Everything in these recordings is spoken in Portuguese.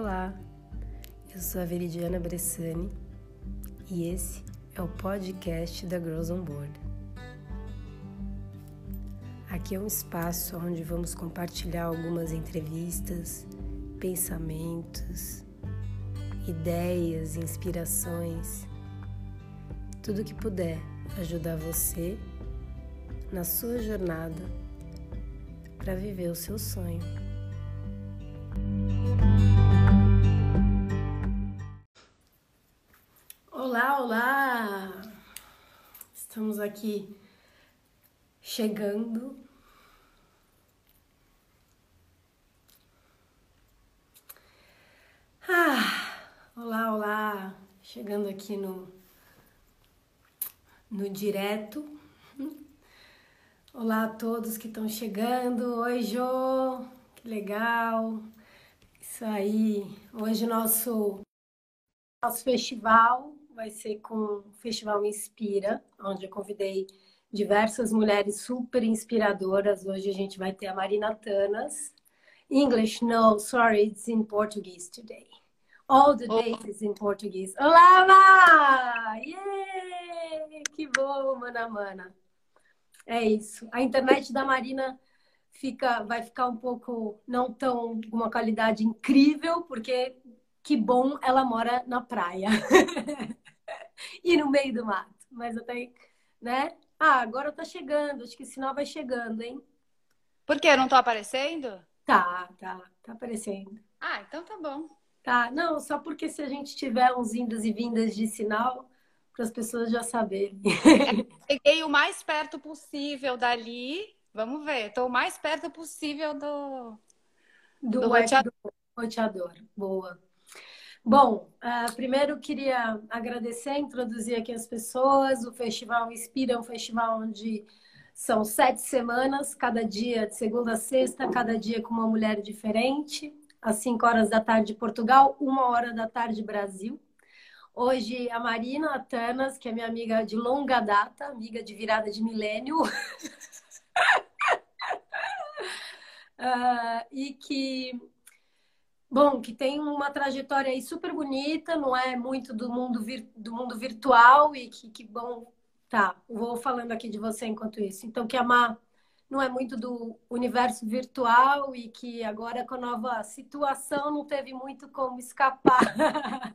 Olá, eu sou a Veridiana Bressani e esse é o podcast da Girls on Board. Aqui é um espaço onde vamos compartilhar algumas entrevistas, pensamentos, ideias, inspirações, tudo que puder ajudar você na sua jornada para viver o seu sonho. Estamos aqui chegando. Ah, olá, olá! Chegando aqui no no direto. Olá a todos que estão chegando. Oi, Jô! Que legal! Isso aí. Hoje nosso nosso festival vai ser com o Festival Inspira, onde eu convidei diversas mulheres super inspiradoras. Hoje a gente vai ter a Marina Tanas. English, no, sorry, it's in Portuguese today. All the days is in Portuguese. Olá, Ma! Yeah! Que bom, mana, mana. É isso. A internet da Marina fica, vai ficar um pouco não tão uma qualidade incrível, porque que bom ela mora na praia e no meio do mato. Mas até, né? Ah, agora tá chegando. Acho que o sinal vai chegando, hein? Por quê? Não tô aparecendo? Tá, tá, tá aparecendo. Ah, então tá bom. Tá, não, só porque se a gente tiver uns indas e vindas de sinal, para as pessoas já saberem. Cheguei o mais perto possível dali. Vamos ver, estou o mais perto possível do, do, do roteador. roteador. Boa. Bom, uh, primeiro queria agradecer, introduzir aqui as pessoas. O Festival Inspira é um festival onde são sete semanas, cada dia, de segunda a sexta, cada dia com uma mulher diferente. Às cinco horas da tarde, Portugal, uma hora da tarde, Brasil. Hoje, a Marina Atanas, que é minha amiga de longa data, amiga de virada de milênio. uh, e que Bom, que tem uma trajetória aí super bonita, não é muito do mundo, vir, do mundo virtual e que, que bom. Tá, vou falando aqui de você enquanto isso. Então, que a Má não é muito do universo virtual e que agora com a nova situação não teve muito como escapar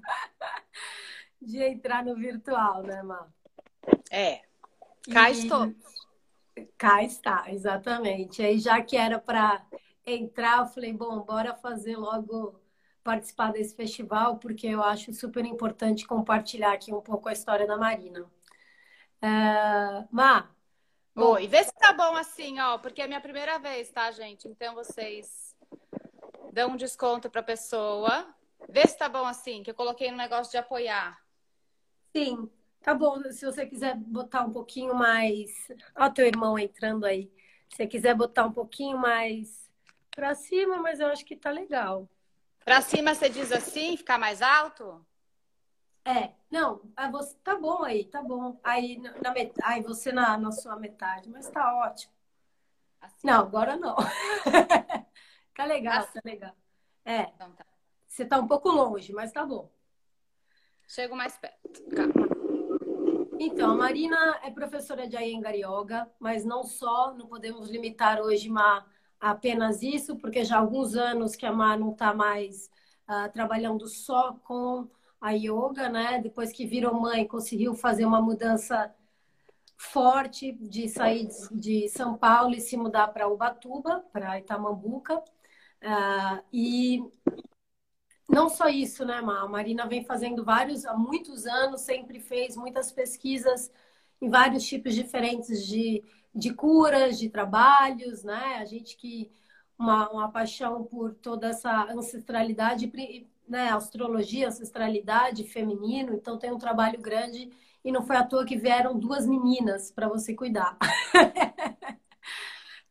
de entrar no virtual, né, Má? É, cá e... estou. Cá está, exatamente. Aí já que era para entrar, eu falei, bom, bora fazer logo participar desse festival, porque eu acho super importante compartilhar aqui um pouco a história da Marina. Uh, Má. Oi, vê se tá bom assim, ó, porque é minha primeira vez, tá, gente? Então vocês dão um desconto pra pessoa. Vê se tá bom assim, que eu coloquei no negócio de apoiar. Sim, tá bom. Se você quiser botar um pouquinho mais. Ó, teu irmão entrando aí. Se você quiser botar um pouquinho mais Pra cima, mas eu acho que tá legal. Pra cima você diz assim, ficar mais alto? É, não, você tá bom aí, tá bom. Aí, na, met... aí você na, na sua metade, mas tá ótimo. Assim. Não, agora não. tá legal, assim. tá legal. É. Então tá. Você tá um pouco longe, mas tá bom. Chego mais perto. Calma. Então, a Marina é professora de Iyengar Yoga, mas não só, não podemos limitar hoje uma apenas isso, porque já há alguns anos que a Mar não está mais uh, trabalhando só com a yoga, né? Depois que virou mãe, conseguiu fazer uma mudança forte de sair de São Paulo e se mudar para Ubatuba, para Itamambuca. Uh, e não só isso, né, Mar? A Marina vem fazendo vários, há muitos anos, sempre fez muitas pesquisas em vários tipos diferentes de de curas, de trabalhos, né? A gente que uma, uma paixão por toda essa ancestralidade, né? Astrologia, ancestralidade, feminino. Então tem um trabalho grande e não foi à toa que vieram duas meninas para você cuidar.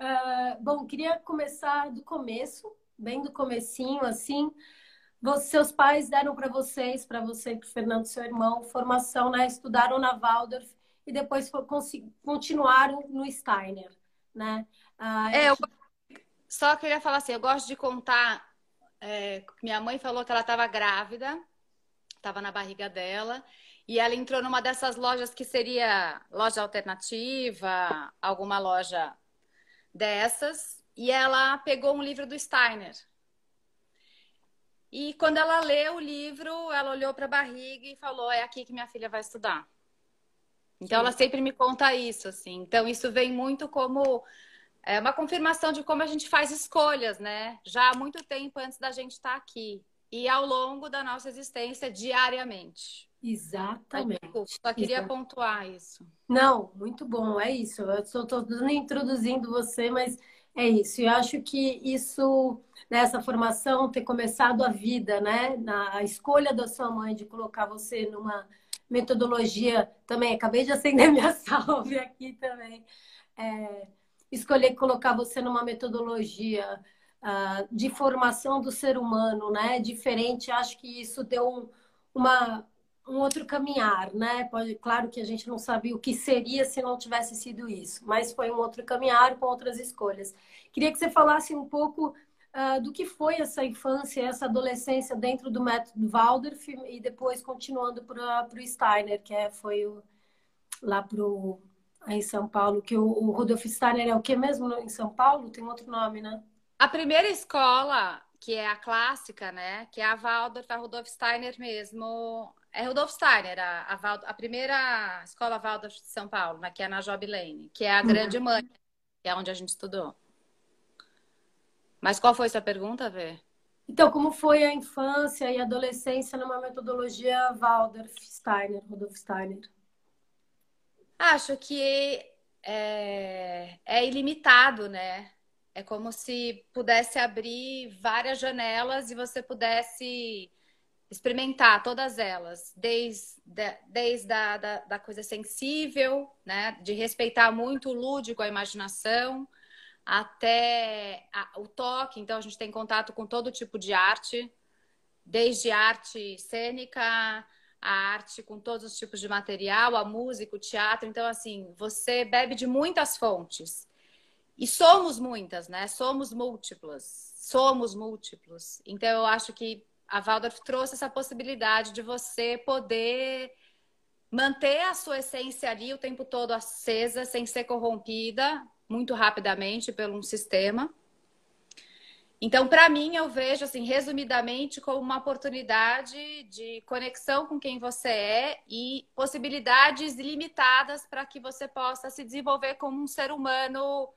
uh, bom, queria começar do começo, bem do comecinho, assim. Você, seus pais deram para vocês, para você e para Fernando, seu irmão, formação, né? Estudaram na Waldorf e depois continuaram no Steiner, né? Ah, é, eu... Só queria falar assim, eu gosto de contar é, minha mãe falou que ela estava grávida, estava na barriga dela, e ela entrou numa dessas lojas que seria loja alternativa, alguma loja dessas, e ela pegou um livro do Steiner. E quando ela leu o livro, ela olhou para a barriga e falou: É aqui que minha filha vai estudar. Então, ela sempre me conta isso, assim. Então, isso vem muito como é, uma confirmação de como a gente faz escolhas, né? Já há muito tempo antes da gente estar tá aqui. E ao longo da nossa existência, diariamente. Exatamente. Desculpa, só queria Exatamente. pontuar isso. Não, muito bom, é isso. Eu estou introduzindo você, mas é isso. Eu acho que isso, nessa formação, ter começado a vida, né? Na escolha da sua mãe de colocar você numa metodologia também. Acabei de acender minha salve aqui também. É, escolher colocar você numa metodologia uh, de formação do ser humano, né? Diferente. Acho que isso deu um, uma um outro caminhar, né? Pode, claro que a gente não sabia o que seria se não tivesse sido isso, mas foi um outro caminhar com outras escolhas. Queria que você falasse um pouco uh, do que foi essa infância, essa adolescência dentro do método Waldorf e depois continuando para o Steiner, que é, foi o, lá pro, em São Paulo, que o, o Rudolf Steiner é o que mesmo em São Paulo? Tem outro nome, né? A primeira escola, que é a clássica, né? Que é a Waldorf, a Rudolf Steiner mesmo, é Rudolf Steiner, a, a, a, primeira escola Waldorf de São Paulo, né, que é na Job Lane, que é a grande uhum. mãe, que é onde a gente estudou. Mas qual foi sua pergunta, Vê? Então, como foi a infância e adolescência numa metodologia Waldorf Steiner, Rudolf Steiner? Acho que é, é ilimitado, né? É como se pudesse abrir várias janelas e você pudesse experimentar todas elas, desde, desde a da, da coisa sensível, né, de respeitar muito o lúdico, a imaginação, até a, o toque. Então, a gente tem contato com todo tipo de arte, desde arte cênica, a arte com todos os tipos de material, a música, o teatro. Então, assim, você bebe de muitas fontes. E somos muitas, né? Somos múltiplas. Somos múltiplos. Então, eu acho que a Waldorf trouxe essa possibilidade de você poder manter a sua essência ali o tempo todo acesa, sem ser corrompida muito rapidamente pelo um sistema. Então, para mim, eu vejo, assim, resumidamente, como uma oportunidade de conexão com quem você é e possibilidades ilimitadas para que você possa se desenvolver como um ser humano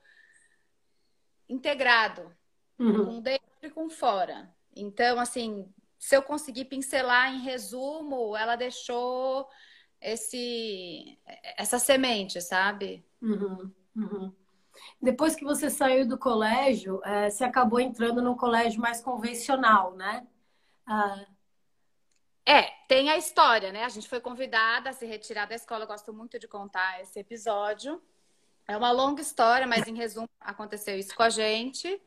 integrado, uhum. com dentro e com fora. Então, assim, se eu conseguir pincelar em resumo, ela deixou esse essa semente, sabe? Uhum, uhum. Depois que você saiu do colégio, é, você acabou entrando num colégio mais convencional, né? Ah... É, tem a história, né? A gente foi convidada a se retirar da escola. Eu gosto muito de contar esse episódio. É uma longa história, mas em resumo, aconteceu isso com a gente.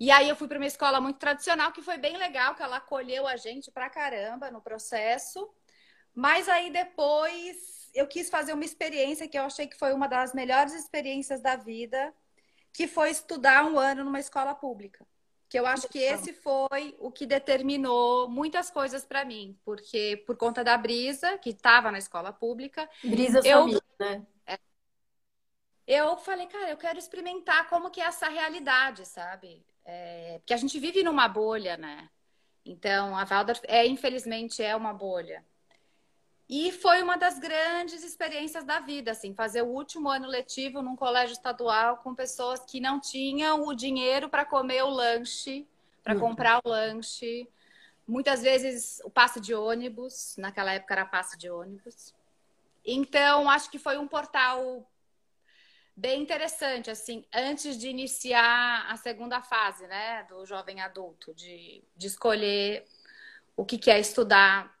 E aí eu fui para uma escola muito tradicional, que foi bem legal, que ela acolheu a gente pra caramba no processo. Mas aí depois eu quis fazer uma experiência que eu achei que foi uma das melhores experiências da vida, que foi estudar um ano numa escola pública. Que eu acho que esse foi o que determinou muitas coisas para mim, porque por conta da Brisa, que estava na escola pública, Brisa eu, família, né? É, eu falei, cara, eu quero experimentar como que é essa realidade, sabe? É, porque a gente vive numa bolha, né? Então, a Waldorf, é, infelizmente, é uma bolha. E foi uma das grandes experiências da vida, assim, fazer o último ano letivo num colégio estadual com pessoas que não tinham o dinheiro para comer o lanche, para uhum. comprar o lanche. Muitas vezes o passe de ônibus, naquela época era passe de ônibus. Então, acho que foi um portal bem interessante, assim, antes de iniciar a segunda fase, né, do jovem adulto, de, de escolher o que quer estudar.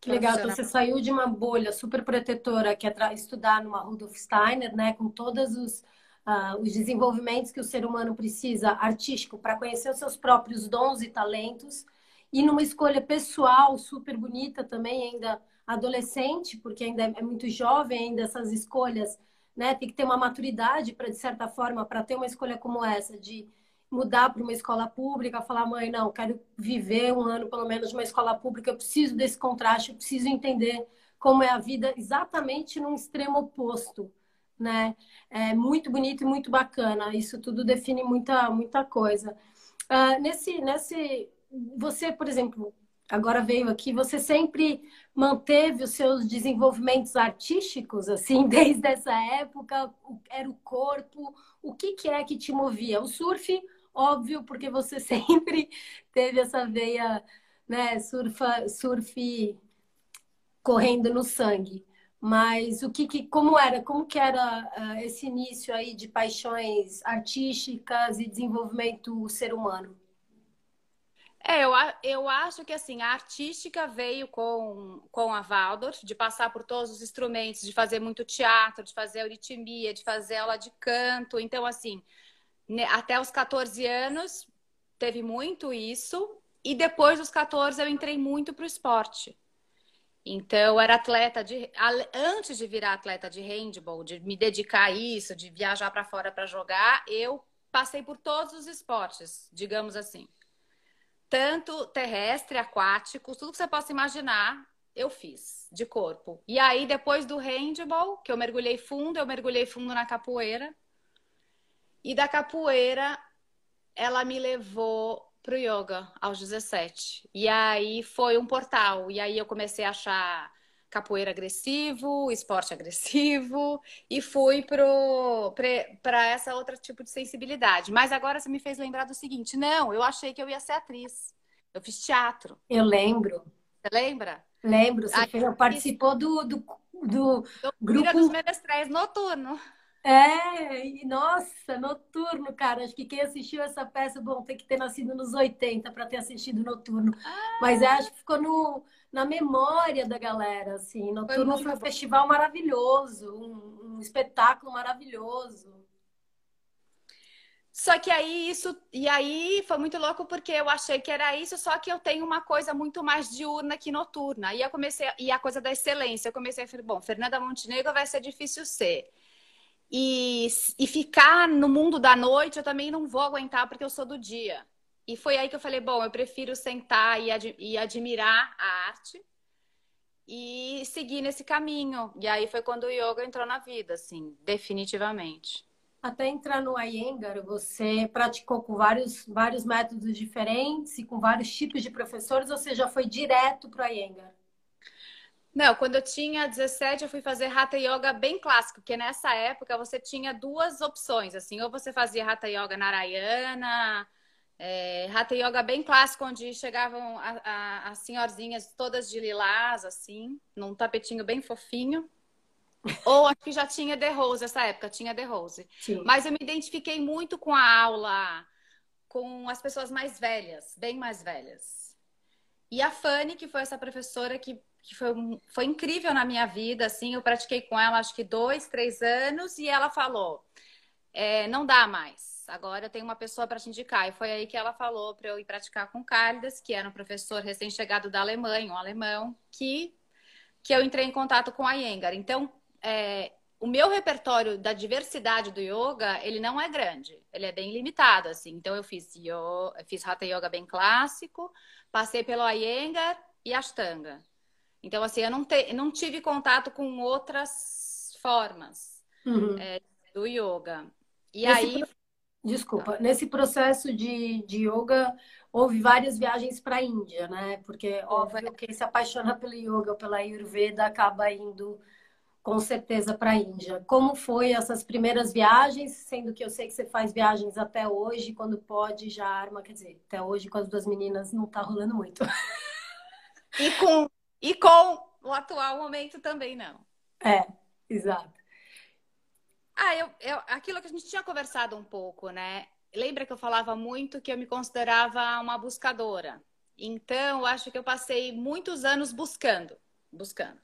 Que legal, então você saiu de uma bolha super protetora que é estudar numa Rudolf Steiner, né, com todos os, uh, os desenvolvimentos que o ser humano precisa artístico para conhecer os seus próprios dons e talentos, e numa escolha pessoal super bonita também, ainda adolescente, porque ainda é muito jovem ainda essas escolhas né? Tem que ter uma maturidade para, de certa forma, para ter uma escolha como essa, de mudar para uma escola pública, falar, mãe, não, quero viver um ano pelo menos numa escola pública, eu preciso desse contraste, eu preciso entender como é a vida exatamente num extremo oposto, né? É muito bonito e muito bacana. Isso tudo define muita, muita coisa. Uh, nesse, nesse, você, por exemplo, agora veio aqui, você sempre manteve os seus desenvolvimentos artísticos, assim, desde essa época? Era o corpo? O que, que é que te movia? O surf, óbvio, porque você sempre teve essa veia, né, surfa, surf correndo no sangue. Mas o que, que como era, como que era uh, esse início aí de paixões artísticas e desenvolvimento ser humano? É, eu, eu acho que assim, a artística veio com, com a Waldorf, de passar por todos os instrumentos, de fazer muito teatro, de fazer aritmia, de fazer aula de canto. Então, assim, até os 14 anos teve muito isso. E depois dos 14 eu entrei muito para o esporte. Então, era atleta de. Antes de virar atleta de handball, de me dedicar a isso, de viajar para fora para jogar, eu passei por todos os esportes, digamos assim. Tanto terrestre, aquático, tudo que você possa imaginar, eu fiz de corpo. E aí, depois do handball, que eu mergulhei fundo, eu mergulhei fundo na capoeira. E da capoeira, ela me levou pro yoga aos 17. E aí foi um portal. E aí eu comecei a achar capoeira agressivo, esporte agressivo e fui para essa outra tipo de sensibilidade. Mas agora você me fez lembrar do seguinte: não, eu achei que eu ia ser atriz. Eu fiz teatro. Eu lembro. Você lembra? Lembro. Você aí, fez, participou do, do, do grupo dos menestréis noturno. É, nossa, noturno, cara. Acho que quem assistiu essa peça, bom, tem que ter nascido nos 80 para ter assistido noturno. Ah. Mas acho que ficou no, na memória da galera, assim. Noturno foi, foi um bom. festival maravilhoso, um, um espetáculo maravilhoso. Só que aí isso. E aí foi muito louco porque eu achei que era isso, só que eu tenho uma coisa muito mais diurna que noturna. E eu comecei. E a coisa da excelência. Eu comecei a falar, bom, Fernanda Montenegro vai ser difícil ser. E, e ficar no mundo da noite eu também não vou aguentar porque eu sou do dia. E foi aí que eu falei: bom, eu prefiro sentar e, ad, e admirar a arte e seguir nesse caminho. E aí foi quando o yoga entrou na vida, assim, definitivamente. Até entrar no Iyengar, você praticou com vários, vários métodos diferentes e com vários tipos de professores, ou já foi direto para o Iyengar? Não, quando eu tinha 17, eu fui fazer Hatha Yoga bem clássico, porque nessa época você tinha duas opções, assim, ou você fazia Hatha Yoga Narayana, é, Hatha Yoga bem clássico, onde chegavam a, a, as senhorzinhas todas de lilás, assim, num tapetinho bem fofinho. Ou acho que já tinha The Rose essa época, tinha The Rose. Sim. Mas eu me identifiquei muito com a aula, com as pessoas mais velhas, bem mais velhas. E a Fanny, que foi essa professora que que foi, foi incrível na minha vida, assim, eu pratiquei com ela acho que dois, três anos e ela falou, é, não dá mais, agora eu tenho uma pessoa para te indicar. E foi aí que ela falou para eu ir praticar com Carlos, que era um professor recém-chegado da Alemanha, um alemão, que, que eu entrei em contato com a Yengar. Então, é, o meu repertório da diversidade do yoga, ele não é grande, ele é bem limitado, assim. Então, eu fiz, yo, fiz Hatha Yoga bem clássico, passei pelo Iyengar e Ashtanga. Então, assim, eu não, te, não tive contato com outras formas uhum. é, do yoga. E nesse aí. Pro... Desculpa, nesse processo de, de yoga, houve várias viagens para a Índia, né? Porque, óbvio, quem se apaixona pelo yoga ou pela Ayurveda acaba indo com certeza para a Índia. Como foi essas primeiras viagens, sendo que eu sei que você faz viagens até hoje, quando pode já arma, quer dizer, até hoje com as duas meninas não tá rolando muito. E com e com o atual momento também não. É, exato. Ah, eu, eu, aquilo que a gente tinha conversado um pouco, né? Lembra que eu falava muito que eu me considerava uma buscadora. Então, acho que eu passei muitos anos buscando, buscando.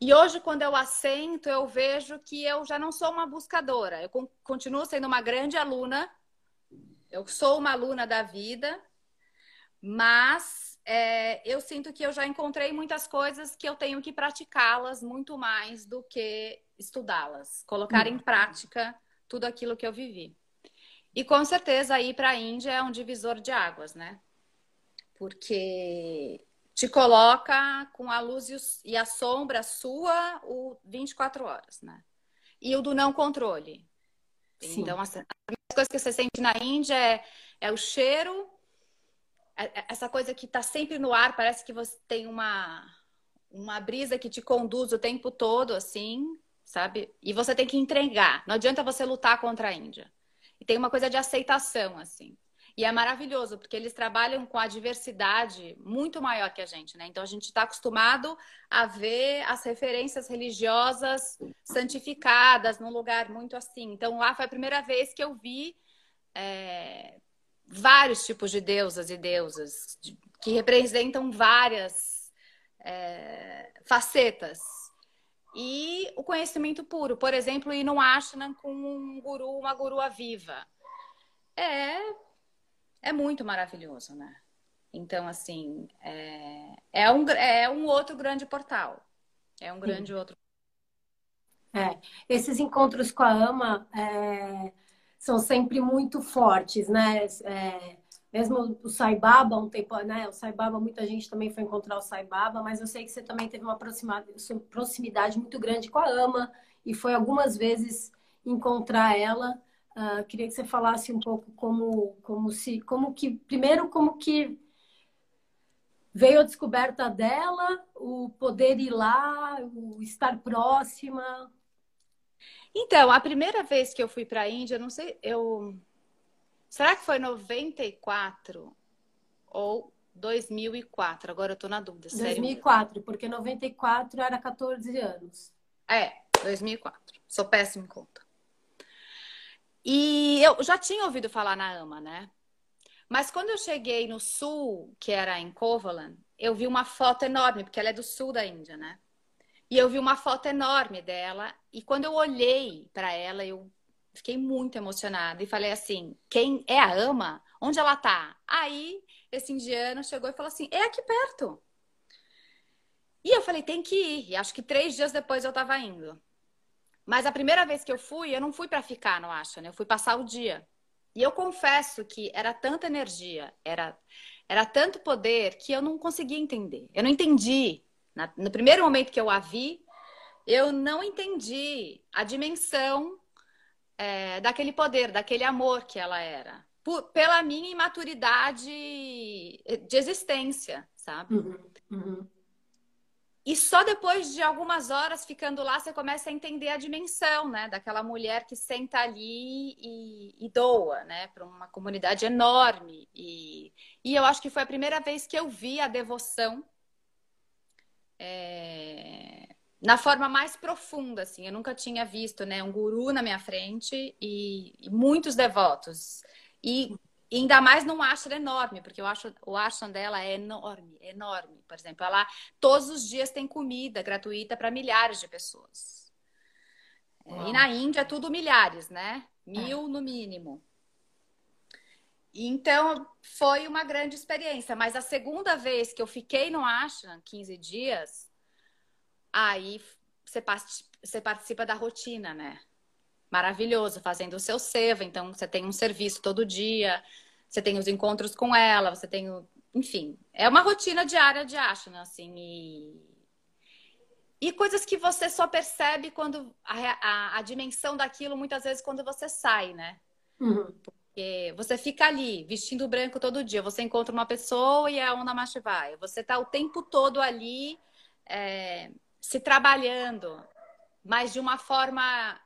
E hoje, quando eu assento, eu vejo que eu já não sou uma buscadora. Eu continuo sendo uma grande aluna. Eu sou uma aluna da vida, mas é, eu sinto que eu já encontrei muitas coisas que eu tenho que praticá-las muito mais do que estudá-las, colocar em prática tudo aquilo que eu vivi. E com certeza ir para a Índia é um divisor de águas, né? Porque te coloca com a luz e a sombra sua o 24 horas, né? E o do não controle. Sim. Então, as, as coisas que você sente na Índia é, é o cheiro, essa coisa que está sempre no ar, parece que você tem uma, uma brisa que te conduz o tempo todo, assim, sabe? E você tem que entregar. Não adianta você lutar contra a Índia. E tem uma coisa de aceitação, assim. E é maravilhoso, porque eles trabalham com a diversidade muito maior que a gente, né? Então a gente está acostumado a ver as referências religiosas santificadas num lugar muito assim. Então lá foi a primeira vez que eu vi é, vários tipos de deusas e deusas que representam várias é, facetas. E o conhecimento puro, por exemplo, ir no ashram com um guru, uma gurua viva. É é muito maravilhoso, né? Então, assim, é, é, um, é um outro grande portal. É um grande Sim. outro. É, esses encontros com a AMA é, são sempre muito fortes, né? É, mesmo o Saibaba, um tempo, né? O Saibaba, muita gente também foi encontrar o Saibaba, mas eu sei que você também teve uma proximidade muito grande com a AMA e foi algumas vezes encontrar ela. Uh, queria que você falasse um pouco como, como se, como que, primeiro, como que veio a descoberta dela, o poder ir lá, o estar próxima. Então, a primeira vez que eu fui para a Índia, não sei, eu será que foi 94 ou 2004? Agora eu tô na dúvida. 2004, sério. porque 94 era 14 anos. É, 2004. Sou péssimo em conta. E eu já tinha ouvido falar na AMA, né? Mas quando eu cheguei no sul, que era em Kovalan, eu vi uma foto enorme, porque ela é do sul da Índia, né? E eu vi uma foto enorme dela, e quando eu olhei para ela, eu fiquei muito emocionada e falei assim: quem é a Ama? Onde ela tá? Aí esse indiano chegou e falou assim: é aqui perto. E eu falei: tem que ir. E acho que três dias depois eu tava indo. Mas a primeira vez que eu fui, eu não fui para ficar no Asha, né? Eu fui passar o dia. E eu confesso que era tanta energia, era, era tanto poder que eu não conseguia entender. Eu não entendi. Na, no primeiro momento que eu a vi, eu não entendi a dimensão é, daquele poder, daquele amor que ela era. Por, pela minha imaturidade de existência, sabe? Uhum, uhum. E só depois de algumas horas ficando lá, você começa a entender a dimensão, né? Daquela mulher que senta ali e, e doa, né? Para uma comunidade enorme. E, e eu acho que foi a primeira vez que eu vi a devoção é, na forma mais profunda, assim. Eu nunca tinha visto, né? Um guru na minha frente e, e muitos devotos. E e ainda mais num ashram enorme, porque eu acho o ashram dela é enorme, enorme. Por exemplo, ela todos os dias tem comida gratuita para milhares de pessoas. Uau. E na Índia tudo milhares, né? Mil é. no mínimo. Então foi uma grande experiência. Mas a segunda vez que eu fiquei no ashram, 15 dias, aí você participa da rotina, né? maravilhoso, fazendo o seu seva. Então, você tem um serviço todo dia, você tem os encontros com ela, você tem o... Enfim, é uma rotina diária de Ashana, assim, e... E coisas que você só percebe quando... A, a, a dimensão daquilo, muitas vezes, quando você sai, né? Uhum. Porque você fica ali, vestindo branco todo dia. Você encontra uma pessoa e é a Onda vai. Você tá o tempo todo ali, é, se trabalhando, mas de uma forma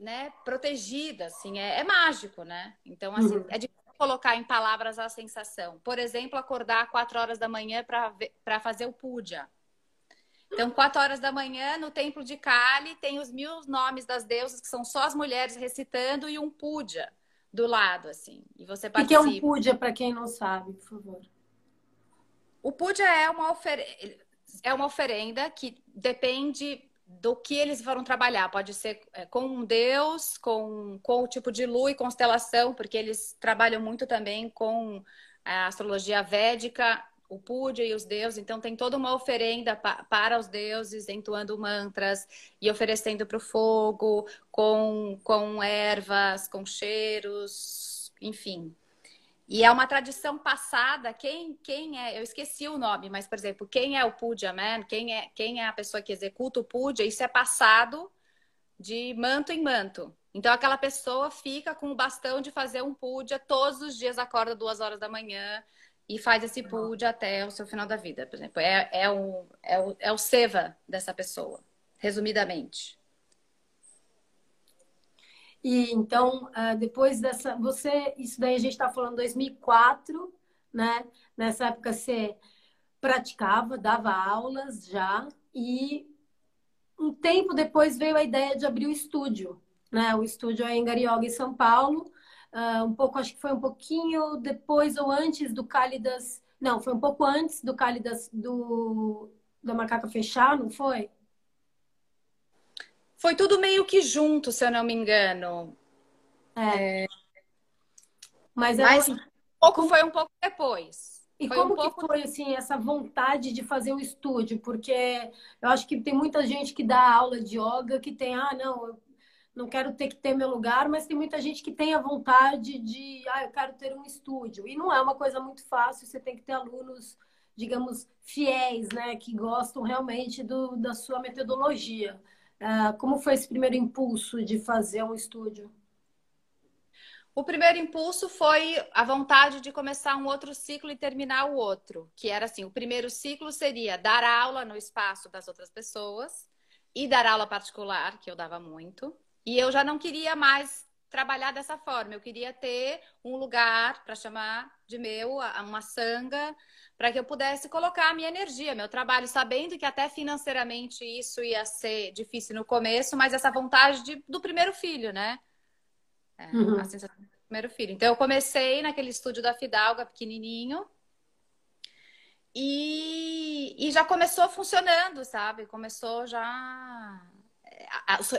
né, protegida, assim, é, é mágico, né? Então, assim, uhum. é difícil colocar em palavras a sensação. Por exemplo, acordar quatro horas da manhã para fazer o puja. Então, quatro horas da manhã, no templo de Kali, tem os mil nomes das deusas, que são só as mulheres recitando, e um puja do lado, assim. E você participa. O que é um puja, para quem não sabe, por favor? O puja é uma, ofer... é uma oferenda que depende do que eles foram trabalhar. Pode ser é, com um deus, com, com o tipo de lua e constelação, porque eles trabalham muito também com a astrologia védica, o puja e os deuses, então tem toda uma oferenda pa para os deuses, entoando mantras e oferecendo para o fogo, com, com ervas, com cheiros, enfim. E é uma tradição passada, quem, quem é, eu esqueci o nome, mas, por exemplo, quem é o puja man, quem é, quem é a pessoa que executa o puja, isso é passado de manto em manto. Então, aquela pessoa fica com o bastão de fazer um puja todos os dias, acorda duas horas da manhã, e faz esse pude até o seu final da vida, por exemplo. É, é, o, é, o, é o seva dessa pessoa, resumidamente. E então, ah, depois dessa, você, isso daí a gente está falando 2004, né? Nessa época você praticava, dava aulas já, e um tempo depois veio a ideia de abrir o estúdio, né? O estúdio é em Garioga, em São Paulo, uh, um pouco, acho que foi um pouquinho depois ou antes do Cálidas. Não, foi um pouco antes do Cálidas do da Macaca fechar, não foi? Foi tudo meio que junto, se eu não me engano. É. é... Mas, Mas um pouco foi um pouco depois. E foi como um pouco... que foi assim essa vontade de fazer um estúdio? Porque eu acho que tem muita gente que dá aula de yoga que tem, ah, não, não quero ter que ter meu lugar, mas tem muita gente que tem a vontade de, ah, eu quero ter um estúdio. E não é uma coisa muito fácil, você tem que ter alunos, digamos, fiéis, né, que gostam realmente do, da sua metodologia. Uh, como foi esse primeiro impulso de fazer um estúdio? O primeiro impulso foi a vontade de começar um outro ciclo e terminar o outro, que era assim, o primeiro ciclo seria dar aula no espaço das outras pessoas e dar aula particular, que eu dava muito. E eu já não queria mais trabalhar dessa forma. Eu queria ter um lugar para chamar de meu, uma sanga, para que eu pudesse colocar a minha energia, meu trabalho, sabendo que até financeiramente isso ia ser difícil no começo, mas essa vontade de, do primeiro filho, né? É, uhum. A sensação do primeiro filho. Então eu comecei naquele estúdio da Fidalga, pequenininho. E, e já começou funcionando, sabe? Começou já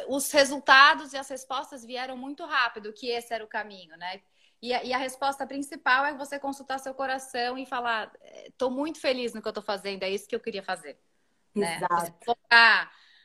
os resultados e as respostas vieram muito rápido, que esse era o caminho, né? E a, e a resposta principal é você consultar seu coração e falar: estou muito feliz no que eu estou fazendo, é isso que eu queria fazer. Né? Exato. Né? Você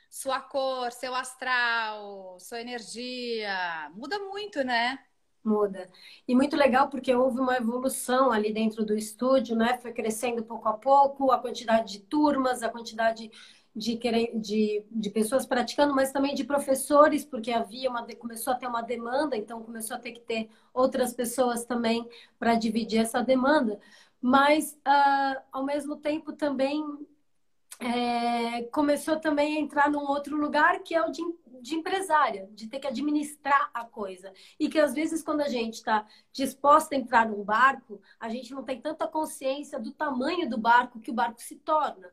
sua cor, seu astral, sua energia, muda muito, né? Muda. E muito legal porque houve uma evolução ali dentro do estúdio, né? Foi crescendo pouco a pouco a quantidade de turmas, a quantidade de, de, de pessoas praticando, mas também de professores, porque havia uma começou a ter uma demanda, então começou a ter que ter outras pessoas também para dividir essa demanda. Mas, uh, ao mesmo tempo, também é, começou também a entrar num outro lugar que é o de, de empresária, de ter que administrar a coisa. E que às vezes, quando a gente está disposta a entrar num barco, a gente não tem tanta consciência do tamanho do barco que o barco se torna.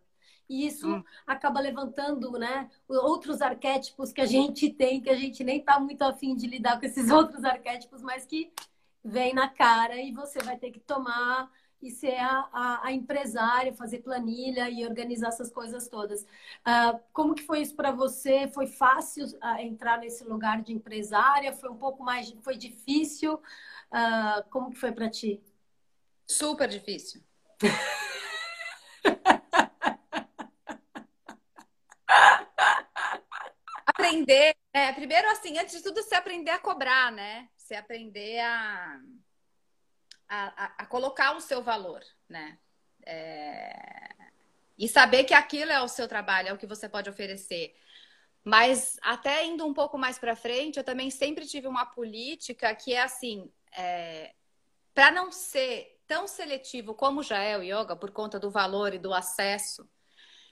E isso hum. acaba levantando né, outros arquétipos que a gente tem, que a gente nem está muito afim de lidar com esses outros arquétipos, mas que vem na cara e você vai ter que tomar e ser a, a, a empresária, fazer planilha e organizar essas coisas todas. Uh, como que foi isso para você? Foi fácil uh, entrar nesse lugar de empresária? Foi um pouco mais, foi difícil? Uh, como que foi para ti? Super difícil. aprender, é, primeiro assim, antes de tudo, você aprender a cobrar, né? Você aprender a, a, a colocar o seu valor, né? É... E saber que aquilo é o seu trabalho, é o que você pode oferecer. Mas até indo um pouco mais para frente, eu também sempre tive uma política que é assim, é... para não ser tão seletivo como já é o yoga, por conta do valor e do acesso,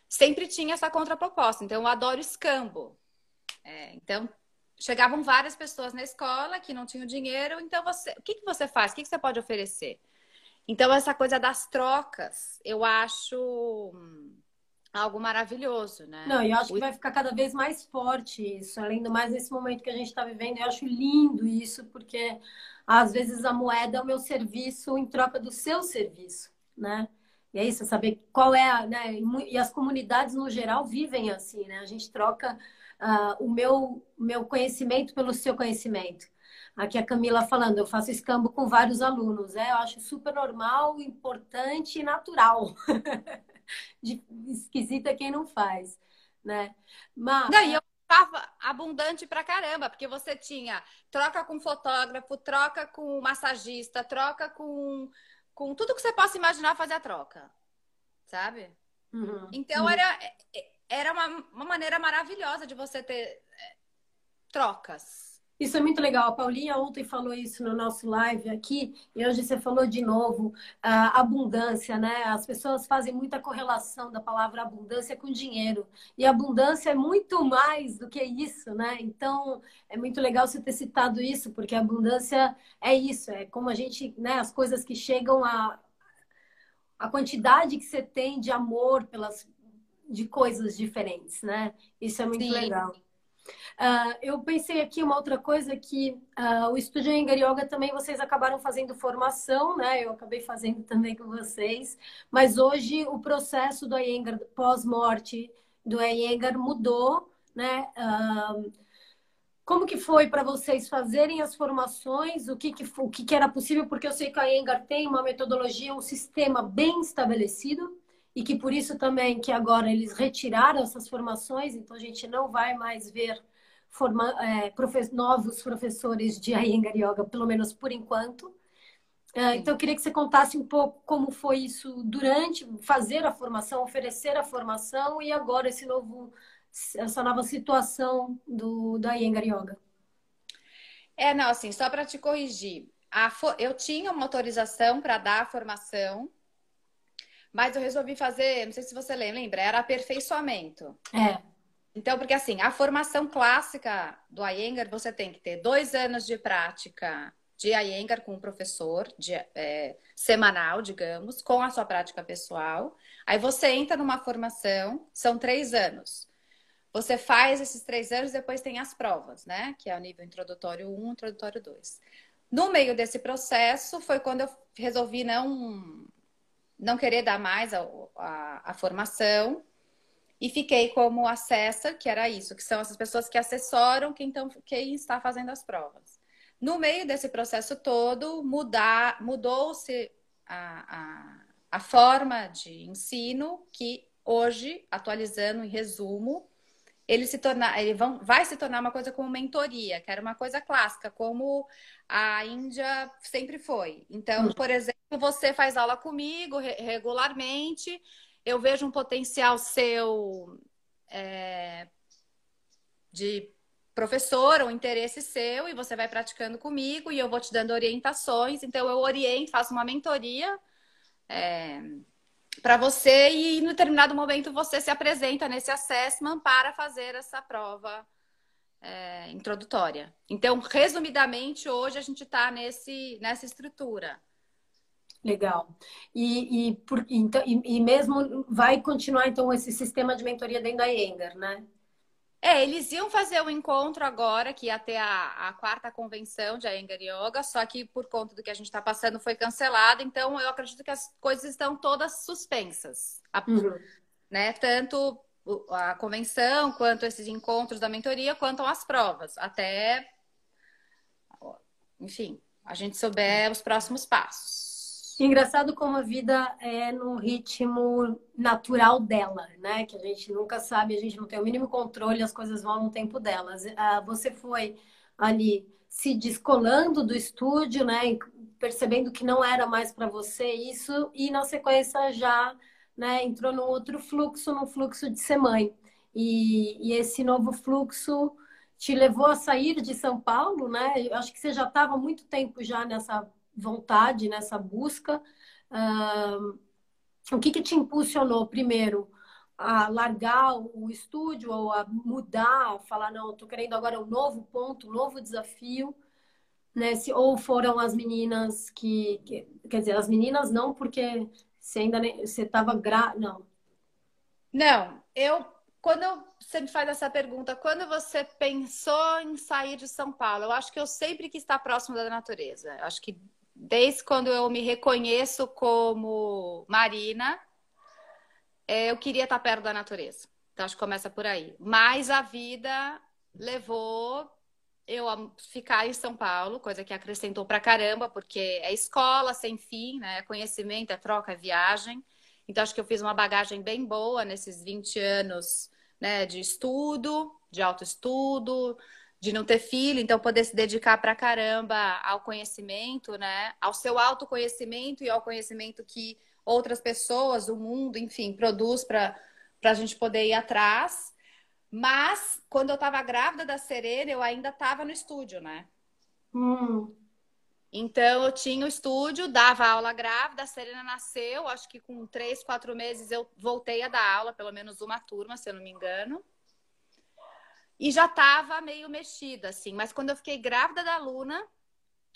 sempre tinha essa contraproposta. Então, eu adoro escambo. É, então, chegavam várias pessoas na escola que não tinham dinheiro, então você, o que, que você faz? O que, que você pode oferecer? Então, essa coisa das trocas, eu acho hum, algo maravilhoso, né? Não, eu acho que vai ficar cada vez mais forte isso, além do mais nesse momento que a gente está vivendo, eu acho lindo isso, porque às vezes a moeda é o meu serviço em troca do seu serviço, né? E é isso, saber qual é a, né? E as comunidades no geral vivem assim, né? A gente troca uh, o meu, meu conhecimento pelo seu conhecimento. aqui a Camila falando, eu faço escambo com vários alunos. É, eu acho super normal, importante e natural. De, esquisita quem não faz, né? Mas... Não, e eu tava abundante pra caramba, porque você tinha troca com fotógrafo, troca com massagista, troca com, com tudo que você possa imaginar fazer a troca, sabe? Uhum, então uhum. era, era uma, uma maneira maravilhosa de você ter é, trocas. Isso é muito legal. A Paulinha ontem falou isso no nosso live aqui, e hoje você falou de novo. A abundância, né? As pessoas fazem muita correlação da palavra abundância com dinheiro. E abundância é muito mais do que isso, né? Então, é muito legal você ter citado isso, porque abundância é isso, é como a gente, né? As coisas que chegam a. A quantidade que você tem de amor pelas de coisas diferentes, né? Isso é muito Sim. legal. Uh, eu pensei aqui uma outra coisa que uh, o Estúdio Engar Yoga também vocês acabaram fazendo formação, né? Eu acabei fazendo também com vocês. Mas hoje o processo do Iyengar pós-morte do Iyengar mudou, né? Uh, como que foi para vocês fazerem as formações? O que, que, o que, que era possível? Porque eu sei que a Iyengar tem uma metodologia, um sistema bem estabelecido e que por isso também que agora eles retiraram essas formações, então a gente não vai mais ver forma, é, profe novos professores de Iyengar Yoga, pelo menos por enquanto. É, então eu queria que você contasse um pouco como foi isso durante fazer a formação, oferecer a formação e agora esse novo essa nova situação do da Iyengar Yoga. É, não, assim, só para te corrigir, a, eu tinha uma autorização para dar a formação, mas eu resolvi fazer, não sei se você lembra, era aperfeiçoamento. É. Então, porque assim, a formação clássica do Iyengar, você tem que ter dois anos de prática de Iyengar com o professor, de, é, semanal, digamos, com a sua prática pessoal. Aí você entra numa formação, são três anos. Você faz esses três anos, depois tem as provas, né? Que é o nível introdutório 1, introdutório 2. No meio desse processo, foi quando eu resolvi não não querer dar mais a, a, a formação e fiquei como assessor, que era isso, que são essas pessoas que assessoram quem, tão, quem está fazendo as provas. No meio desse processo todo, mudar, mudou-se a, a, a forma de ensino, que hoje, atualizando em resumo, ele se tornar, ele vão, vai se tornar uma coisa como mentoria, que era uma coisa clássica, como a Índia sempre foi. Então, hum. por exemplo, você faz aula comigo regularmente, eu vejo um potencial seu é, de professor, um interesse seu, e você vai praticando comigo, e eu vou te dando orientações. Então, eu oriento, faço uma mentoria. É, para você e em determinado momento você se apresenta nesse assessment para fazer essa prova é, introdutória. Então, resumidamente, hoje a gente está nessa estrutura. Legal. E, e, por, então, e, e, mesmo vai continuar, então, esse sistema de mentoria dentro da Iyengar, né? É, eles iam fazer o um encontro agora, que ia ter a, a quarta convenção de Iyengar Yoga, só que por conta do que a gente está passando foi cancelado, então eu acredito que as coisas estão todas suspensas. A, uhum. né? Tanto a convenção, quanto esses encontros da mentoria, quanto as provas, até, enfim, a gente souber os próximos passos. Engraçado como a vida é num ritmo natural dela, né? Que a gente nunca sabe, a gente não tem o mínimo controle, as coisas vão no tempo delas. Ah, você foi ali se descolando do estúdio, né? Percebendo que não era mais para você isso, e na sequência já né, entrou num outro fluxo, num fluxo de ser mãe. E, e esse novo fluxo te levou a sair de São Paulo, né? Eu acho que você já estava muito tempo já nessa vontade, nessa busca. O que, que te impulsionou primeiro a largar o estúdio ou a mudar, a falar, não, estou querendo agora um novo ponto, um novo desafio? Né? Se, ou foram as meninas que, que, Quer dizer, as meninas não, porque você ainda nem, você estava gra... Não. Não, eu quando você me faz essa pergunta, quando você pensou em sair de São Paulo, eu acho que eu sempre quis estar próximo da natureza. Eu acho que desde quando eu me reconheço como Marina, é, eu queria estar perto da natureza. Então, acho que começa por aí. Mas a vida levou eu ficar em São Paulo, coisa que acrescentou pra caramba, porque é escola sem fim, né? Conhecimento, é troca, é viagem. Então, acho que eu fiz uma bagagem bem boa nesses 20 anos né, de estudo, de autoestudo, de não ter filho, então poder se dedicar pra caramba ao conhecimento, né? Ao seu autoconhecimento e ao conhecimento que outras pessoas, o mundo, enfim, produz para a gente poder ir atrás. Mas quando eu estava grávida da Serena, eu ainda estava no estúdio, né? Hum. Então eu tinha o estúdio, dava aula grávida, a Serena nasceu, acho que com três, quatro meses eu voltei a dar aula, pelo menos uma turma, se eu não me engano. E já estava meio mexida, assim. Mas quando eu fiquei grávida da Luna,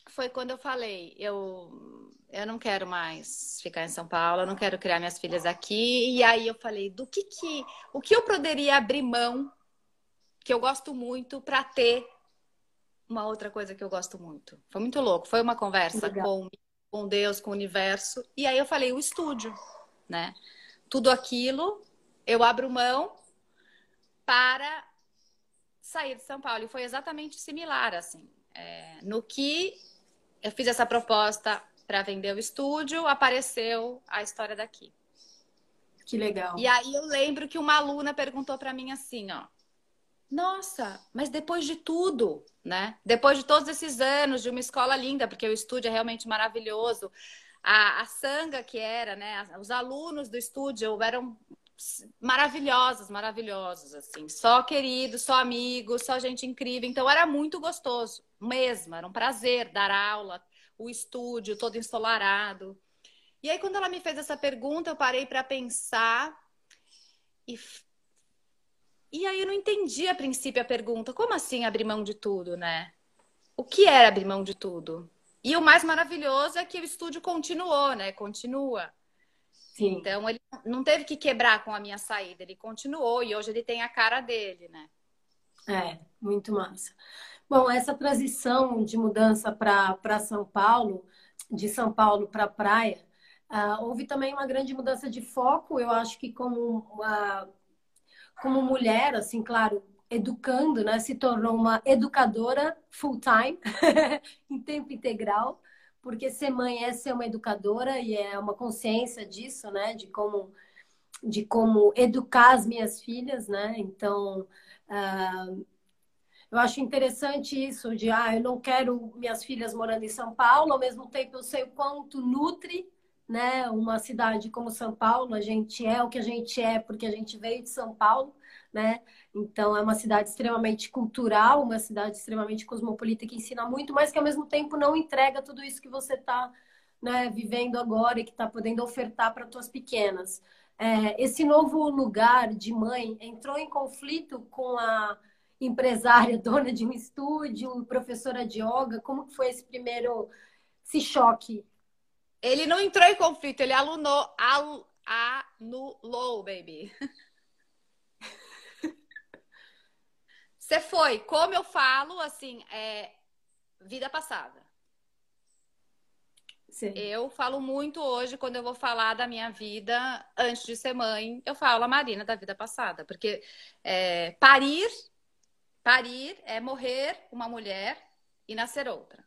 foi quando eu falei, eu, eu não quero mais ficar em São Paulo, eu não quero criar minhas filhas aqui. E aí eu falei, do que que, o que eu poderia abrir mão, que eu gosto muito, para ter uma outra coisa que eu gosto muito. Foi muito louco. Foi uma conversa com, com Deus, com o universo. E aí eu falei, o estúdio, né? Tudo aquilo eu abro mão para sair de São Paulo. E foi exatamente similar, assim. É, no que eu fiz essa proposta para vender o estúdio, apareceu a história daqui. Que legal. E aí eu lembro que uma aluna perguntou para mim assim, ó. Nossa, mas depois de tudo, né? Depois de todos esses anos de uma escola linda, porque o estúdio é realmente maravilhoso. A, a Sanga, que era, né? Os alunos do estúdio eram maravilhosos, maravilhosos, assim. Só queridos, só amigos, só gente incrível. Então era muito gostoso mesmo, era um prazer dar aula, o estúdio todo ensolarado. E aí, quando ela me fez essa pergunta, eu parei para pensar e. E aí eu não entendi a princípio a pergunta. Como assim abrir mão de tudo, né? O que era abrir mão de tudo? E o mais maravilhoso é que o estúdio continuou, né? Continua. Sim. Então ele não teve que quebrar com a minha saída, ele continuou e hoje ele tem a cara dele, né? É, muito massa. Bom, essa transição de mudança para São Paulo, de São Paulo para a praia, uh, houve também uma grande mudança de foco. Eu acho que como uma, como mulher, assim, claro, educando, né, se tornou uma educadora full time, em tempo integral, porque ser mãe é ser uma educadora e é uma consciência disso, né, de como de como educar as minhas filhas, né? Então, uh, eu acho interessante isso de, ah, eu não quero minhas filhas morando em São Paulo, ao mesmo tempo eu sei o quanto nutre, né, uma cidade como São Paulo, a gente é o que a gente é porque a gente veio de São Paulo, né? Então é uma cidade extremamente cultural, uma cidade extremamente cosmopolita que ensina muito, mas que ao mesmo tempo não entrega tudo isso que você está né, vivendo agora e que está podendo ofertar para tuas pequenas. É, esse novo lugar de mãe entrou em conflito com a empresária, dona de um estúdio, professora de yoga? Como foi esse primeiro esse choque? Ele não entrou em conflito, ele alunou, al, anulou, baby. Você foi, como eu falo, assim, é vida passada. Sim. Eu falo muito hoje, quando eu vou falar da minha vida antes de ser mãe, eu falo a Marina da vida passada. Porque é, parir Parir é morrer uma mulher e nascer outra.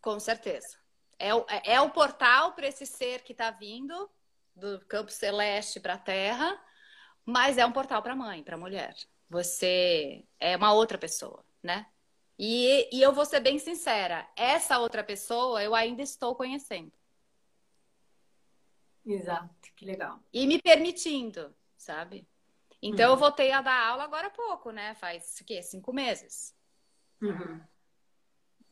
Com certeza. É o, é, é o portal para esse ser que está vindo do campo celeste para a terra, mas é um portal para a mãe, para a mulher. Você é uma outra pessoa, né? E, e eu vou ser bem sincera, essa outra pessoa eu ainda estou conhecendo. Exato, que legal. E me permitindo, sabe? Então, uhum. eu voltei a dar aula agora há pouco, né? Faz o quê? Cinco meses. Uhum.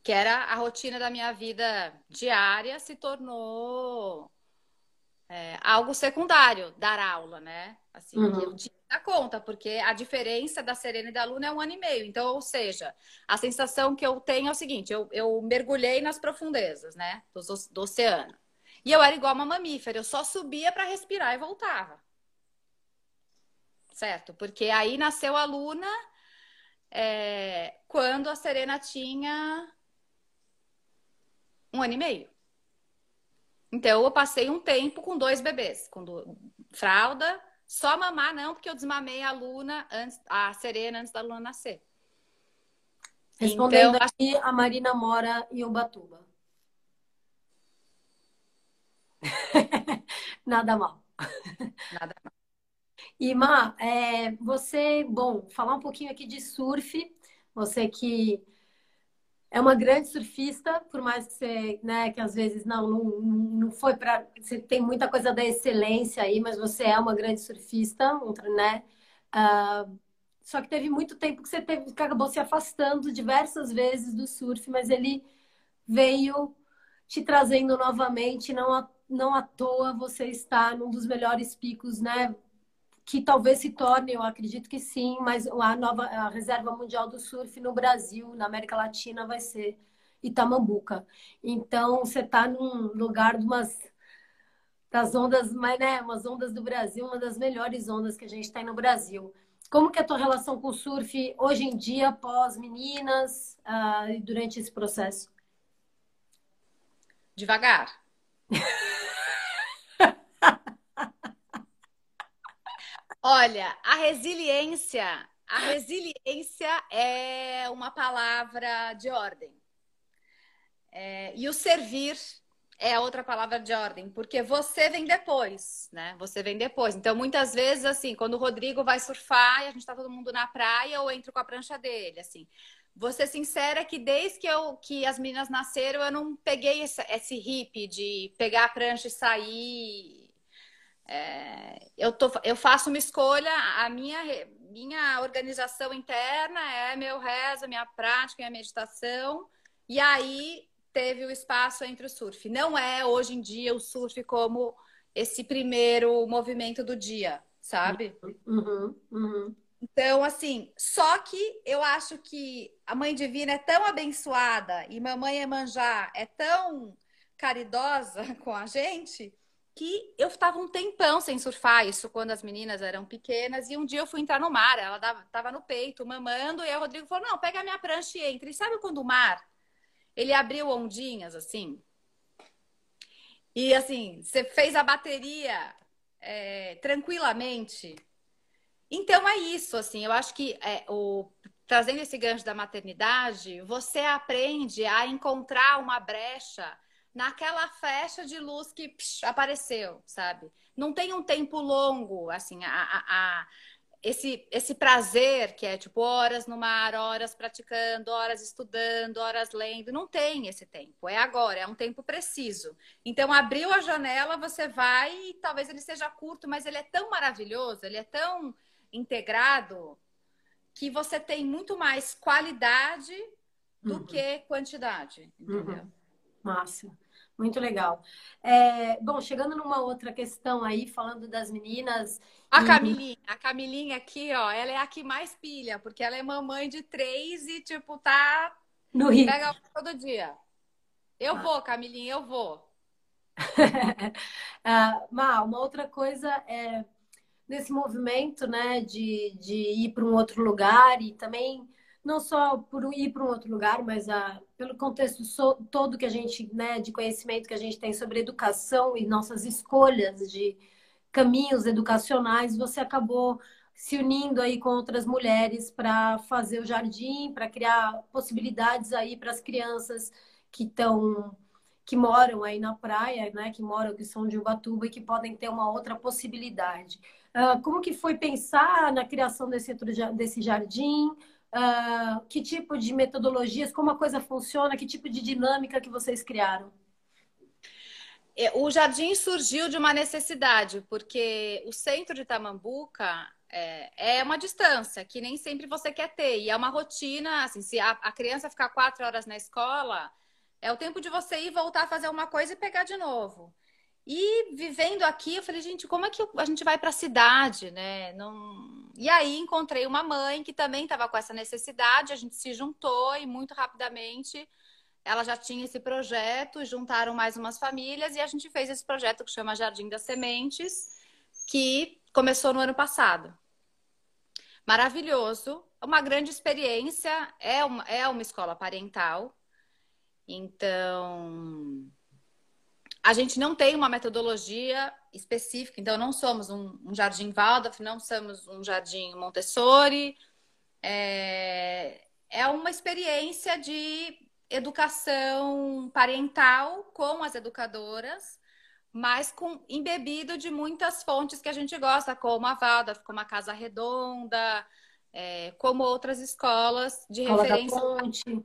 Que era a rotina da minha vida diária, se tornou é, algo secundário, dar aula, né? Assim, uhum. eu tinha que dar conta, porque a diferença da Serena e da Luna é um ano e meio. Então, ou seja, a sensação que eu tenho é o seguinte: eu, eu mergulhei nas profundezas, né? Do, do oceano. E eu era igual uma mamífera, eu só subia para respirar e voltava certo? Porque aí nasceu a Luna é, quando a Serena tinha um ano e meio. Então eu passei um tempo com dois bebês, com do... fralda, só mamar não, porque eu desmamei a Luna antes, a Serena antes da Luna nascer. Respondendo então, aqui, a Marina mora em Ubatuba. Nada mal. Nada mal. E, Má, é, você, bom, falar um pouquinho aqui de surf. Você que é uma grande surfista, por mais que você, né, que às vezes não, não, não foi para. Você tem muita coisa da excelência aí, mas você é uma grande surfista, né? Uh, só que teve muito tempo que você teve, que acabou se afastando diversas vezes do surf, mas ele veio te trazendo novamente, não à, não à toa você está num dos melhores picos, né? Que talvez se torne, eu acredito que sim, mas a nova a reserva mundial do surf no Brasil, na América Latina, vai ser Itamambuca. Então você está num lugar de umas das ondas, mas né, umas ondas do Brasil, uma das melhores ondas que a gente tem no Brasil. Como que é a tua relação com o surf hoje em dia, pós meninas, uh, durante esse processo? Devagar. Olha, a resiliência, a resiliência é uma palavra de ordem. É, e o servir é outra palavra de ordem, porque você vem depois, né? Você vem depois. Então, muitas vezes, assim, quando o Rodrigo vai surfar e a gente tá todo mundo na praia, eu entro com a prancha dele, assim. Vou ser sincera que desde que, eu, que as meninas nasceram, eu não peguei esse, esse hip de pegar a prancha e sair. É, eu, tô, eu faço uma escolha, a minha, minha organização interna é meu rezo, minha prática, minha meditação. E aí teve o espaço entre o surf. Não é hoje em dia o surf como esse primeiro movimento do dia, sabe? Uhum, uhum. Então, assim, só que eu acho que a Mãe Divina é tão abençoada e Mamãe Emanjá é tão caridosa com a gente que eu estava um tempão sem surfar isso quando as meninas eram pequenas e um dia eu fui entrar no mar, ela estava no peito mamando e aí o Rodrigo falou: "Não, pega a minha prancha e entra". E sabe quando o mar ele abriu ondinhas assim. E assim, você fez a bateria é, tranquilamente. Então é isso, assim, eu acho que é, o, trazendo esse gancho da maternidade, você aprende a encontrar uma brecha naquela flecha de luz que psh, apareceu, sabe? Não tem um tempo longo, assim, a, a, a esse, esse prazer que é tipo horas no mar, horas praticando, horas estudando, horas lendo, não tem esse tempo. É agora, é um tempo preciso. Então, abriu a janela, você vai e talvez ele seja curto, mas ele é tão maravilhoso, ele é tão integrado que você tem muito mais qualidade do uhum. que quantidade, entendeu? Uhum. Massa. Muito legal. É, bom, chegando numa outra questão aí, falando das meninas. A Camilinha, a Camilinha aqui, ó, ela é a que mais pilha, porque ela é mamãe de três e, tipo, tá. No Rio. Pega todo dia. Eu ah. vou, Camilinha, eu vou. ah, uma outra coisa é nesse movimento, né, de, de ir para um outro lugar e também não só por ir para um outro lugar, mas a, pelo contexto so, todo que a gente, né, de conhecimento que a gente tem sobre educação e nossas escolhas de caminhos educacionais, você acabou se unindo aí com outras mulheres para fazer o jardim, para criar possibilidades aí para as crianças que estão que moram aí na praia, né, que moram que são de Ubatuba e que podem ter uma outra possibilidade. Uh, como que foi pensar na criação desse, desse jardim? Uh, que tipo de metodologias, como a coisa funciona, que tipo de dinâmica que vocês criaram? É, o jardim surgiu de uma necessidade, porque o centro de Tamambuca é, é, uma distância que nem sempre você quer ter. E é uma rotina, assim, se a, a, criança ficar quatro horas na escola, é o tempo de você ir voltar a fazer uma coisa e pegar de novo. E vivendo aqui, eu falei, gente, como é que a gente vai para a cidade, né? Não... E aí encontrei uma mãe que também estava com essa necessidade, a gente se juntou e muito rapidamente ela já tinha esse projeto, juntaram mais umas famílias e a gente fez esse projeto que chama Jardim das Sementes, que começou no ano passado. Maravilhoso, uma grande experiência, é uma, é uma escola parental, então a gente não tem uma metodologia específica, então não somos um, um jardim Waldorf, não somos um jardim Montessori. É, é uma experiência de educação parental com as educadoras, mas com embebido de muitas fontes que a gente gosta, como a Valda, como a Casa Redonda, é, como outras escolas de escola referência. Da Ponte.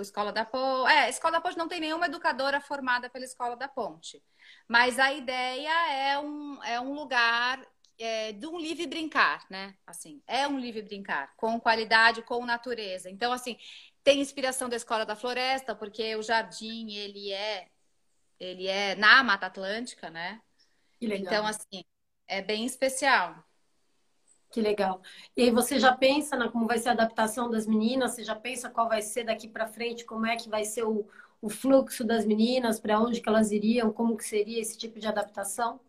O Escola da Ponte. É, Escola da Ponte não tem nenhuma educadora formada pela Escola da Ponte. Mas a ideia é um, é um lugar é, de um livre brincar, né? Assim, é um livre brincar, com qualidade, com natureza. Então, assim, tem inspiração da Escola da Floresta, porque o jardim, ele é ele é na Mata Atlântica, né? Então, assim, é bem especial. Que legal. E aí você já pensa na como vai ser a adaptação das meninas? Você já pensa qual vai ser daqui para frente? Como é que vai ser o, o fluxo das meninas? Para onde que elas iriam? Como que seria esse tipo de adaptação?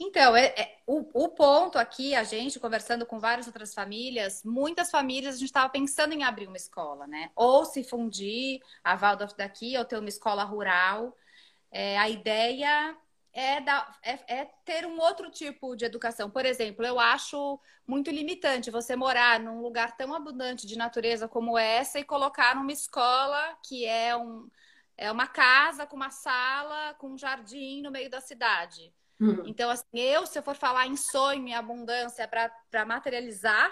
Então, é, é, o, o, ponto aqui, a gente conversando com várias outras famílias, muitas famílias a gente estava pensando em abrir uma escola, né? Ou se fundir a Waldorf daqui, ou ter uma escola rural. É, a ideia é, dar, é, é, ter um outro tipo de educação. Por exemplo, eu acho muito limitante você morar num lugar tão abundante de natureza como essa e colocar numa escola que é, um, é uma casa com uma sala, com um jardim no meio da cidade. Uhum. Então, assim, eu, se eu for falar em sonho e abundância para materializar,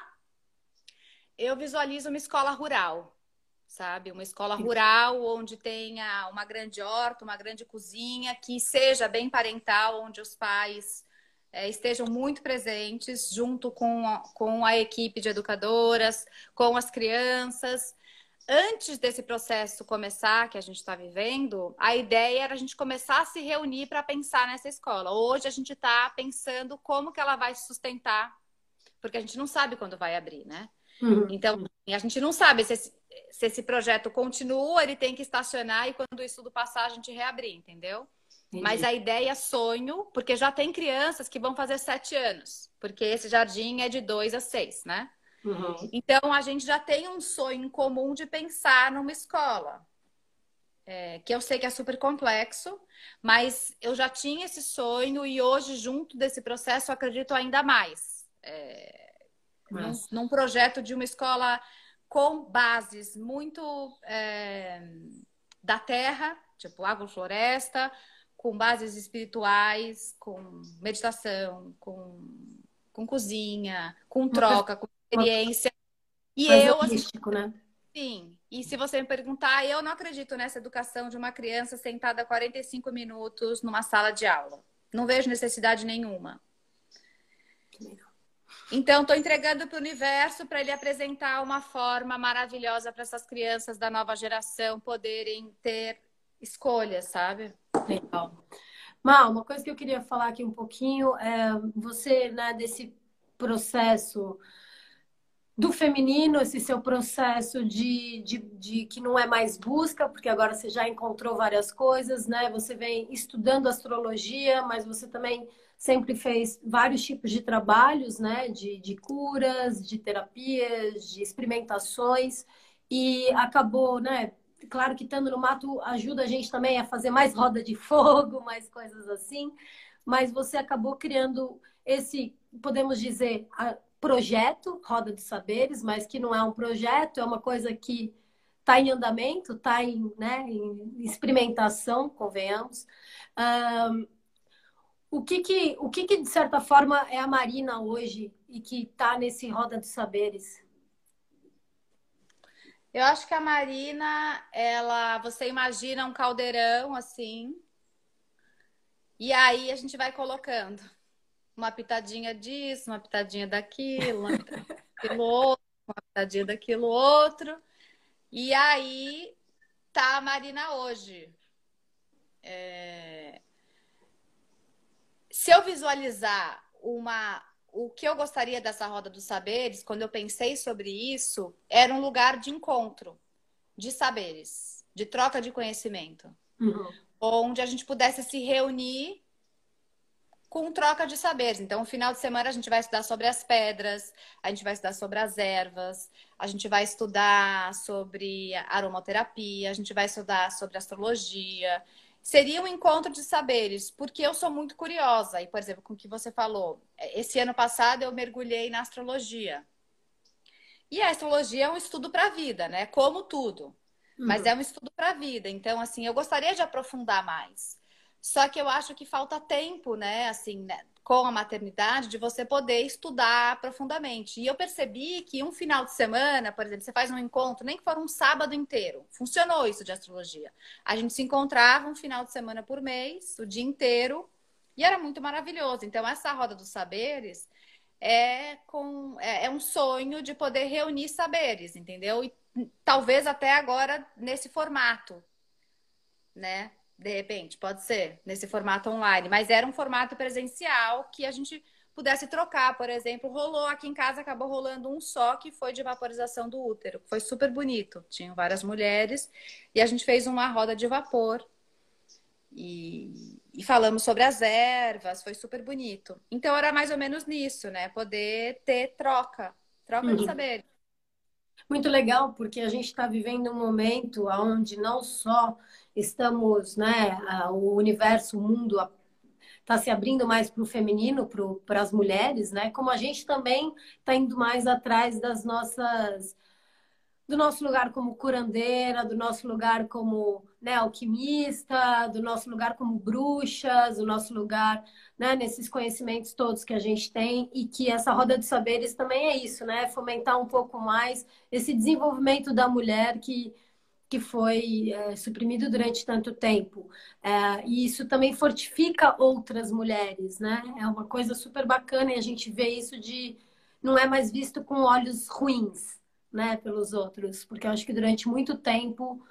eu visualizo uma escola rural, sabe? Uma escola rural onde tenha uma grande horta, uma grande cozinha, que seja bem parental, onde os pais é, estejam muito presentes junto com a, com a equipe de educadoras, com as crianças antes desse processo começar, que a gente está vivendo, a ideia era a gente começar a se reunir para pensar nessa escola. Hoje a gente está pensando como que ela vai se sustentar, porque a gente não sabe quando vai abrir, né? Uhum. Então, a gente não sabe se esse, se esse projeto continua, ele tem que estacionar e quando o estudo passar, a gente reabrir, entendeu? Entendi. Mas a ideia é sonho, porque já tem crianças que vão fazer sete anos, porque esse jardim é de dois a seis, né? Uhum. Então, a gente já tem um sonho em comum de pensar numa escola. É, que eu sei que é super complexo, mas eu já tinha esse sonho e hoje, junto desse processo, acredito ainda mais. É, num, num, projeto de uma escola com bases muito é, da terra, tipo agrofloresta, com bases espirituais, com meditação, com, com cozinha, com troca, com experiência. E Mais eu. Assim, né? Sim. E se você me perguntar, eu não acredito nessa educação de uma criança sentada 45 minutos numa sala de aula. Não vejo necessidade nenhuma. Então, estou entregando para o universo para ele apresentar uma forma maravilhosa para essas crianças da nova geração poderem ter escolhas, sabe? Legal. Mal, uma coisa que eu queria falar aqui um pouquinho é você, né, desse processo do feminino, esse seu processo de, de, de, que não é mais busca, porque agora você já encontrou várias coisas, né? Você vem estudando astrologia, mas você também sempre fez vários tipos de trabalhos, né? De, de curas, de terapias, de experimentações, e acabou, né? Claro que estando no mato ajuda a gente também a fazer mais roda de fogo, mais coisas assim, mas você acabou criando esse, podemos dizer, projeto, Roda de Saberes, mas que não é um projeto, é uma coisa que está em andamento, está em, né, em experimentação, convenhamos. Um, o que que, o que que, de certa forma, é a Marina hoje e que está nesse Roda de Saberes? Eu acho que a Marina, ela, você imagina um caldeirão assim, e aí a gente vai colocando uma pitadinha disso, uma pitadinha daquilo, uma pitadinha daquilo outro, uma pitadinha daquilo outro. E aí tá a Marina hoje. É... Se eu visualizar uma o que eu gostaria dessa roda dos saberes, quando eu pensei sobre isso, era um lugar de encontro de saberes, de troca de conhecimento, uhum. onde a gente pudesse se reunir com troca de saberes. Então, no final de semana, a gente vai estudar sobre as pedras, a gente vai estudar sobre as ervas, a gente vai estudar sobre aromaterapia, a gente vai estudar sobre astrologia. Seria um encontro de saberes, porque eu sou muito curiosa. E, por exemplo, com o que você falou, esse ano passado eu mergulhei na astrologia. E a astrologia é um estudo para a vida, né? Como tudo. Uhum. Mas é um estudo para a vida. Então, assim, eu gostaria de aprofundar mais. Só que eu acho que falta tempo, né? Assim, né? Com a maternidade, de você poder estudar profundamente. E eu percebi que um final de semana, por exemplo, você faz um encontro, nem que for um sábado inteiro, funcionou isso de astrologia. A gente se encontrava um final de semana por mês, o dia inteiro, e era muito maravilhoso. Então, essa roda dos saberes é, com, é, é um sonho de poder reunir saberes, entendeu? E talvez até agora nesse formato, né? De repente, pode ser, nesse formato online, mas era um formato presencial que a gente pudesse trocar, por exemplo, rolou aqui em casa, acabou rolando um só que foi de vaporização do útero, foi super bonito, tinham várias mulheres e a gente fez uma roda de vapor e, e falamos sobre as ervas, foi super bonito. Então era mais ou menos nisso, né? Poder ter troca, troca uhum. de saber. Muito legal, porque a gente está vivendo um momento onde não só estamos, né, o universo, o mundo está se abrindo mais para o feminino, para as mulheres, né? Como a gente também está indo mais atrás das nossas do nosso lugar como curandeira, do nosso lugar como né, alquimista, do nosso lugar como bruxas, do nosso lugar né, nesses conhecimentos todos que a gente tem e que essa roda de saberes também é isso, né? Fomentar um pouco mais esse desenvolvimento da mulher que que foi é, suprimido durante tanto tempo. É, e isso também fortifica outras mulheres, né? É uma coisa super bacana e a gente vê isso de não é mais visto com olhos ruins, né, pelos outros, porque eu acho que durante muito tempo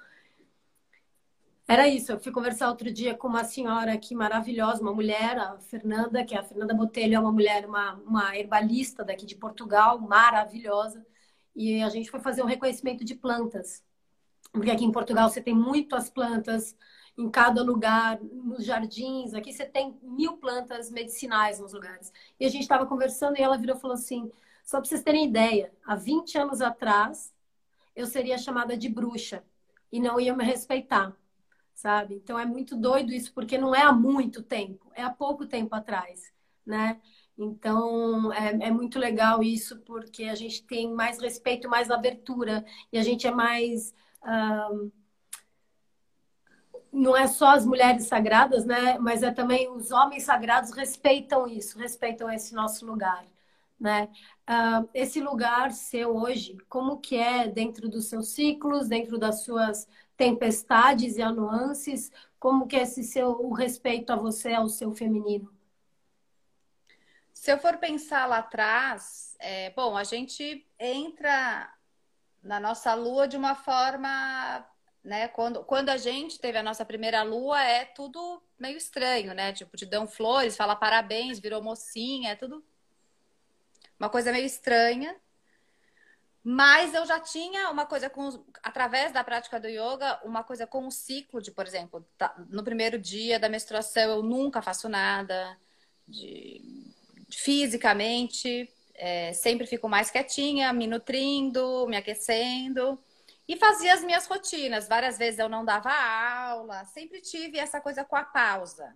era isso. Eu fui conversar outro dia com uma senhora aqui maravilhosa, uma mulher, a Fernanda, que é a Fernanda Botelho, é uma mulher, uma, uma herbalista daqui de Portugal, maravilhosa. E a gente foi fazer um reconhecimento de plantas. Porque aqui em Portugal você tem muitas plantas em cada lugar, nos jardins. Aqui você tem mil plantas medicinais nos lugares. E a gente estava conversando e ela virou e falou assim: só para vocês terem ideia, há 20 anos atrás eu seria chamada de bruxa e não ia me respeitar, sabe? Então é muito doido isso, porque não é há muito tempo, é há pouco tempo atrás, né? Então, é, é, muito legal isso, porque a gente tem mais respeito, mais abertura, e a gente é mais não é só as mulheres sagradas, né? Mas é também os homens sagrados respeitam isso, respeitam esse nosso lugar, né? Uh, esse lugar seu hoje, como que é dentro dos seus ciclos, dentro das suas tempestades e nuances, como que é esse seu o respeito a você, ao seu feminino? Se eu for pensar lá atrás, é, bom, a gente entra na nossa lua de uma forma, né? Quando, quando a gente teve a nossa primeira lua, é tudo meio estranho, né? Tipo, te dão flores, fala parabéns, virou mocinha, é tudo uma coisa meio estranha. Mas eu já tinha uma coisa com, através da prática do yoga, uma coisa com o ciclo de, por exemplo, tá, no primeiro dia da menstruação eu nunca faço nada de, fisicamente, é, sempre fico mais quietinha, me nutrindo, me aquecendo. E fazia as minhas rotinas. Várias vezes eu não dava aula, sempre tive essa coisa com a pausa.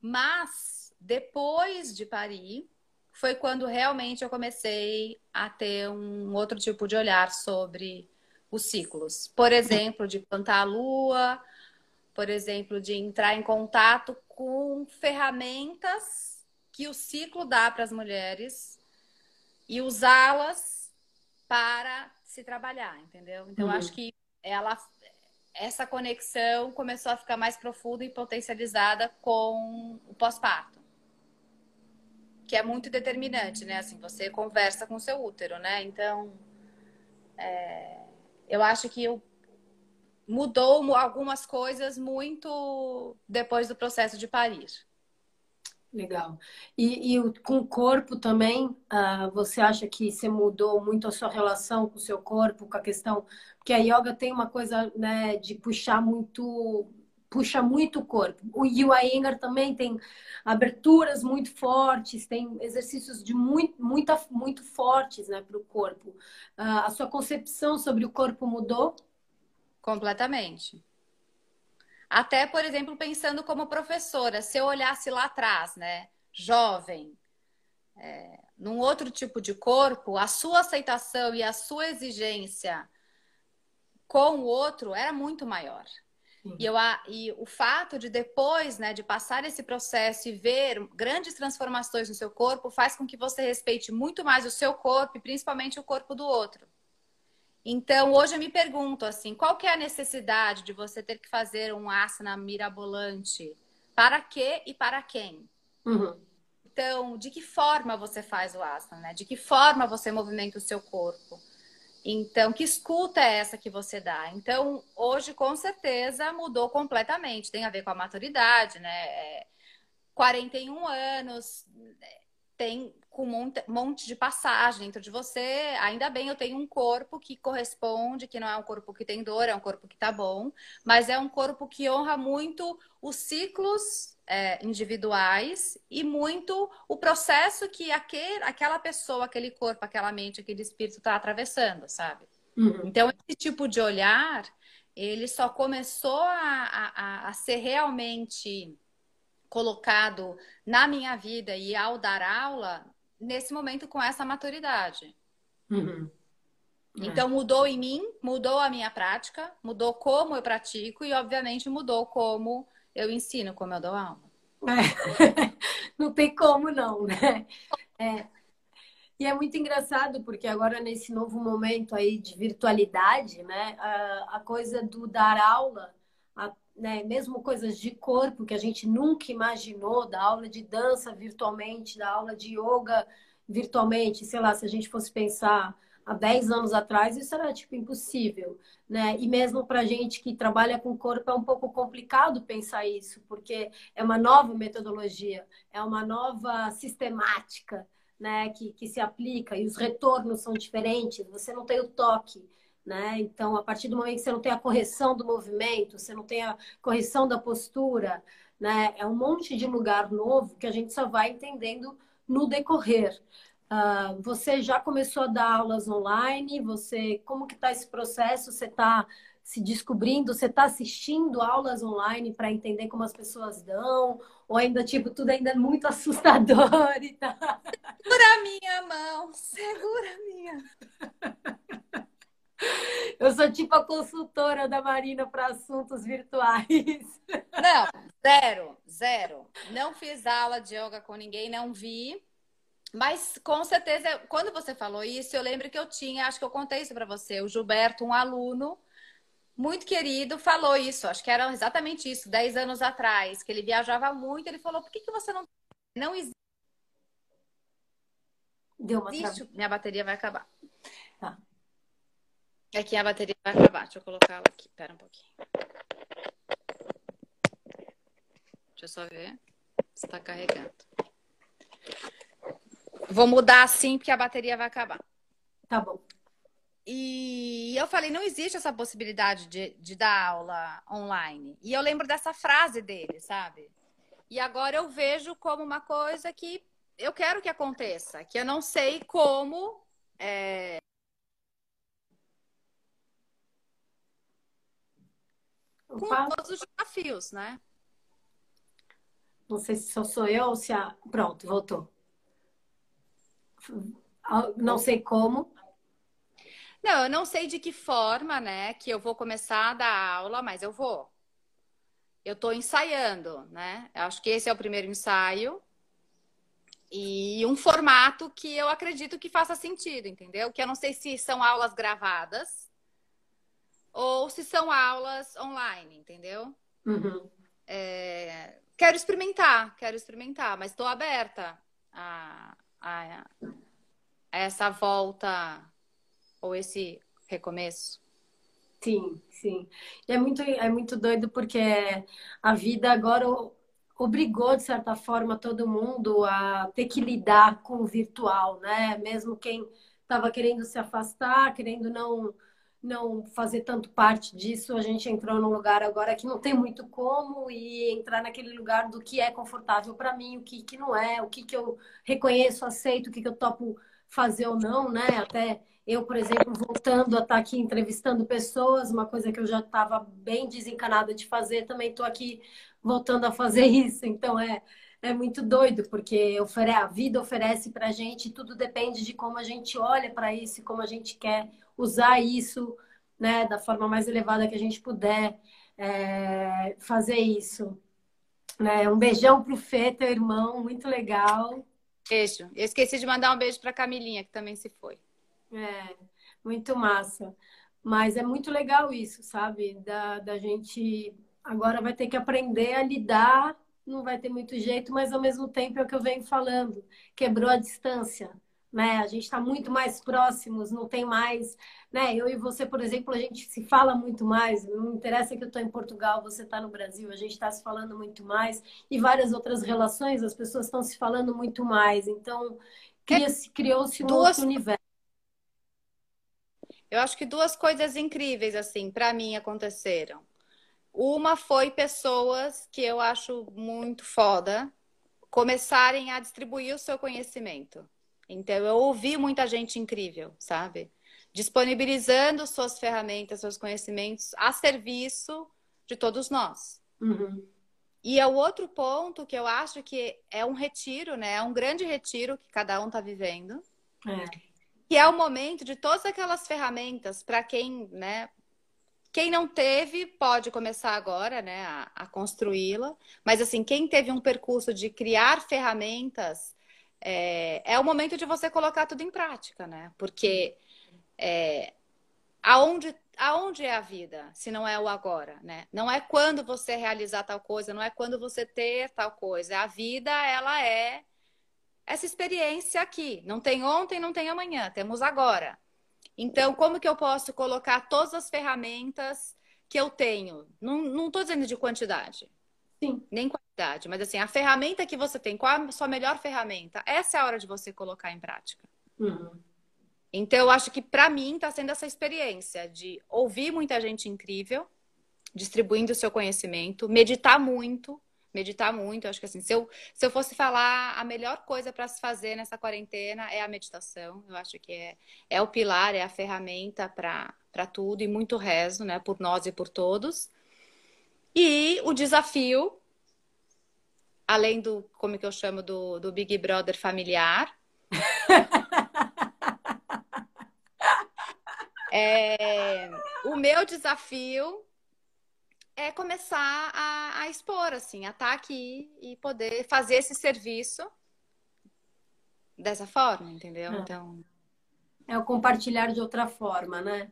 Mas depois de parir, foi quando realmente eu comecei a ter um outro tipo de olhar sobre os ciclos. Por exemplo, de plantar a lua, por exemplo, de entrar em contato com ferramentas que o ciclo dá para as mulheres e usá-las para se trabalhar, entendeu? Então, uhum. acho que ela, essa conexão começou a ficar mais profunda e potencializada com o pós-parto. Que é muito determinante, né? Assim, você conversa com o seu útero, né? Então, é, eu acho que eu, mudou algumas coisas muito depois do processo de parir. Legal. E, e com o corpo também, uh, você acha que você mudou muito a sua relação com o seu corpo, com a questão. Porque a yoga tem uma coisa né, de puxar muito. Puxa muito o corpo. O Iyengar também tem aberturas muito fortes, tem exercícios de muito, muita, muito fortes né, para o corpo. Uh, a sua concepção sobre o corpo mudou? Completamente. Até, por exemplo, pensando como professora, se eu olhasse lá atrás, né, jovem, é, num outro tipo de corpo, a sua aceitação e a sua exigência com o outro era muito maior. E, eu, e o fato de depois, né, de passar esse processo e ver grandes transformações no seu corpo, faz com que você respeite muito mais o seu corpo e principalmente o corpo do outro. Então, hoje eu me pergunto assim, qual que é a necessidade de você ter que fazer um asana mirabolante? Para quê e para quem? Uhum. Então, de que forma você faz o asana, né? De que forma você movimenta o seu corpo? Então, que escuta é essa que você dá? Então, hoje, com certeza, mudou completamente. Tem a ver com a maturidade, né? É, 41 anos, tem com um monte de passagem dentro de você. Ainda bem, eu tenho um corpo que corresponde, que não é um corpo que tem dor, é um corpo que tá bom, mas é um corpo que honra muito os ciclos é, individuais e muito o processo que aquele, aquela pessoa, aquele corpo, aquela mente, aquele espírito está atravessando, sabe? Uhum. Então, esse tipo de olhar, ele só começou a, a, a ser realmente colocado na minha vida e ao dar aula nesse momento com essa maturidade. Uhum. É. Então mudou em mim, mudou a minha prática, mudou como eu pratico e, obviamente, mudou como eu ensino, como eu dou aula. É. não tem como não, né? É. E é muito engraçado porque agora nesse novo momento aí de virtualidade, né, a, a coisa do dar aula, né, mesmo coisas de corpo que a gente nunca imaginou, da aula de dança virtualmente, da aula de yoga virtualmente, sei lá, se a gente fosse pensar há 10 anos atrás, isso era tipo impossível, né? E mesmo para gente que trabalha com corpo é um pouco complicado pensar isso, porque é uma nova metodologia, é uma nova sistemática, né? Que, que se aplica e os retornos são diferentes. Você não tem o toque, né? Então, a partir do momento que você não tem a correção do movimento, você não tem a correção da postura, né? É um monte de lugar novo que a gente só vai entendendo no decorrer. Uh, você já começou a dar aulas online? Você, como que está esse processo? Você está se descobrindo? Você está assistindo aulas online para entender como as pessoas dão? Ou ainda tipo tudo ainda é muito assustador e tal? Segura a minha mão, segura a minha. Eu sou tipo a consultora da Marina para assuntos virtuais. Não, zero, zero. Não fiz aula de yoga com ninguém, não vi. Mas com certeza, quando você falou isso, eu lembro que eu tinha, acho que eu contei isso para você, o Gilberto, um aluno muito querido, falou isso. Acho que era exatamente isso, 10 anos atrás, que ele viajava muito. Ele falou: por que, que você não. Não existe. Deu uma existe... Minha bateria vai acabar. Tá. Aqui a bateria vai acabar. Deixa eu colocar ela aqui. Espera um pouquinho. Deixa eu só ver se está carregando. Vou mudar assim porque a bateria vai acabar. Tá bom. E eu falei, não existe essa possibilidade de, de dar aula online. E eu lembro dessa frase dele, sabe? E agora eu vejo como uma coisa que eu quero que aconteça, que eu não sei como. É... Com todos os desafios, né? Não sei se só sou eu ou se a. Pronto, voltou. Não sei como. Não, eu não sei de que forma, né, que eu vou começar a dar aula, mas eu vou. Eu estou ensaiando, né? Eu acho que esse é o primeiro ensaio. E um formato que eu acredito que faça sentido, entendeu? Que eu não sei se são aulas gravadas ou se são aulas online, entendeu? Uhum. É... Quero experimentar, quero experimentar, mas estou aberta a, a, a essa volta ou esse recomeço? Sim, sim. E é muito, é muito doido porque a vida agora obrigou, de certa forma, todo mundo a ter que lidar com o virtual, né? Mesmo quem estava querendo se afastar, querendo não não fazer tanto parte disso, a gente entrou num lugar agora que não tem muito como e entrar naquele lugar do que é confortável para mim, o que, que não é, o que, que eu reconheço, aceito, o que, que eu topo fazer ou não, né? Até eu, por exemplo, voltando a estar tá aqui entrevistando pessoas, uma coisa que eu já estava bem desencanada de fazer, também estou aqui voltando a fazer isso. Então, é, é muito doido, porque a vida oferece para a gente, tudo depende de como a gente olha para isso e como a gente quer usar isso né, da forma mais elevada que a gente puder é, fazer isso. Né? Um beijão pro Fê, teu irmão, muito legal. Beijo. Eu esqueci de mandar um beijo para Camilinha, que também se foi. É, muito massa. Mas é muito legal isso, sabe? Da, da gente agora vai ter que aprender a lidar, não vai ter muito jeito, mas ao mesmo tempo é o que eu venho falando, quebrou a distância né? A gente está muito mais próximos, não tem mais, né? Eu e você, por exemplo, a gente se fala muito mais. Não interessa que eu estou em Portugal, você está no Brasil, a gente está se falando muito mais e várias outras relações, as pessoas estão se falando muito mais. Então criou-se um duas... outro universo. Eu acho que duas coisas incríveis assim para mim aconteceram. Uma foi pessoas que eu acho muito foda começarem a distribuir o seu conhecimento. Então, eu ouvi muita gente incrível, sabe? Disponibilizando suas ferramentas, seus conhecimentos a serviço de todos nós. Uhum. E é o outro ponto que eu acho que é um retiro, né? É um grande retiro que cada um está vivendo. É. Que é o momento de todas aquelas ferramentas para quem, né? Quem não teve pode começar agora, né, a, a construí-la. Mas assim, quem teve um percurso de criar ferramentas é, é o momento de você colocar tudo em prática, né? Porque é, aonde, aonde é a vida, se não é o agora, né? Não é quando você realizar tal coisa, não é quando você ter tal coisa. A vida, ela é essa experiência aqui. Não tem ontem, não tem amanhã, temos agora. Então, como que eu posso colocar todas as ferramentas que eu tenho? Não estou dizendo de quantidade. Sim. Nem Mas assim, a ferramenta que você tem, qual a sua melhor ferramenta? Essa é a hora de você colocar em prática. Uhum. Então, eu acho que para mim está sendo essa experiência de ouvir muita gente incrível, distribuindo o seu conhecimento, meditar muito, meditar muito. Eu acho que assim, se eu, se eu fosse falar a melhor coisa para se fazer nessa quarentena é a meditação. Eu acho que é, é o pilar, é a ferramenta para tudo e muito rezo, né, por nós e por todos. E o desafio, além do, como que eu chamo, do, do Big Brother familiar. é, o meu desafio é começar a, a expor, assim, a estar tá aqui e poder fazer esse serviço dessa forma, entendeu? É. Então. É o compartilhar de outra forma, né?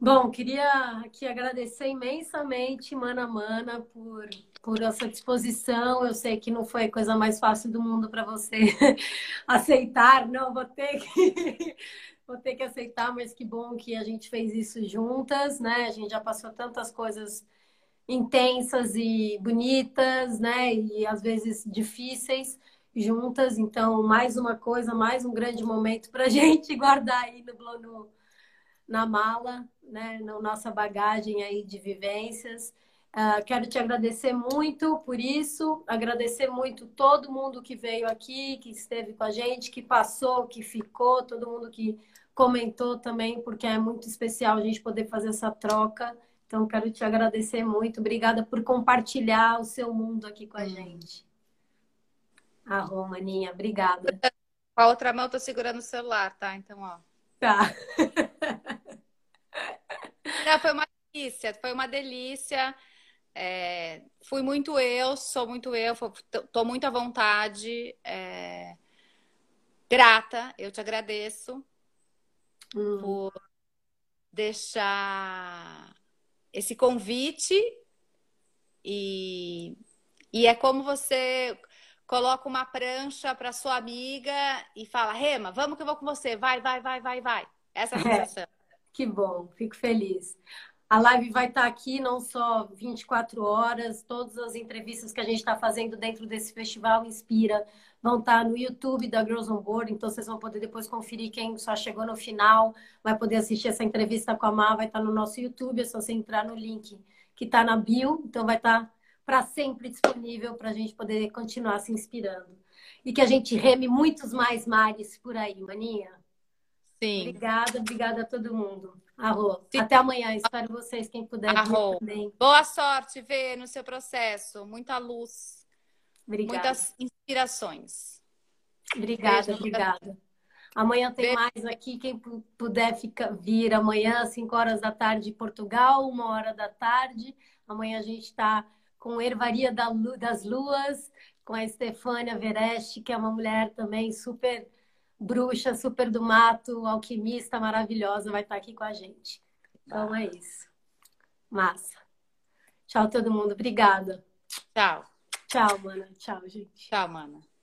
Bom, queria aqui agradecer imensamente, Mana Mana, por, por essa disposição. Eu sei que não foi a coisa mais fácil do mundo para você aceitar, não, vou ter que. Vou ter que aceitar, mas que bom que a gente fez isso juntas, né? A gente já passou tantas coisas intensas e bonitas, né? E às vezes difíceis juntas. Então, mais uma coisa, mais um grande momento para a gente guardar aí no, no, na mala, né, na nossa bagagem aí de vivências. Uh, quero te agradecer muito por isso, agradecer muito todo mundo que veio aqui, que esteve com a gente, que passou, que ficou, todo mundo que comentou também, porque é muito especial a gente poder fazer essa troca. Então, quero te agradecer muito. Obrigada por compartilhar o seu mundo aqui com a hum. gente. Ah, Romaninha, obrigada. Com a outra mão, eu tô segurando o celular, tá? Então, ó. Tá. Foi uma delícia, foi uma delícia. É, fui muito eu, sou muito eu, tô muito à vontade. É, grata, eu te agradeço hum. por deixar esse convite e, e é como você coloca uma prancha para sua amiga e fala, Rema, vamos que eu vou com você, vai, vai, vai, vai, vai. Essa é a sensação. Que bom, fico feliz. A live vai estar aqui não só 24 horas, todas as entrevistas que a gente está fazendo dentro desse festival Inspira vão estar no YouTube da Girls on Board, então vocês vão poder depois conferir quem só chegou no final, vai poder assistir essa entrevista com a Má, vai estar no nosso YouTube, é só você entrar no link que está na bio, então vai estar para sempre disponível para a gente poder continuar se inspirando. E que a gente reme muitos mais mares por aí, maninha. Sim. Obrigada, obrigada a todo mundo. Arro. Até amanhã. Espero vocês, quem puder. Arro. Boa sorte, Vê, no seu processo. Muita luz. Obrigada. muitas inspirações. Obrigada, obrigada. Amanhã tem Beijo. mais aqui. Quem puder ficar, vir amanhã, 5 horas da tarde, Portugal, uma hora da tarde. Amanhã a gente está com Ervaria das Luas, com a Estefânia Vereste, que é uma mulher também super bruxa, super do mato, alquimista maravilhosa, vai estar aqui com a gente. Então é isso. Massa. Tchau, todo mundo. Obrigada. Tchau. Tchau, mana. Tchau, gente. Tchau, mana.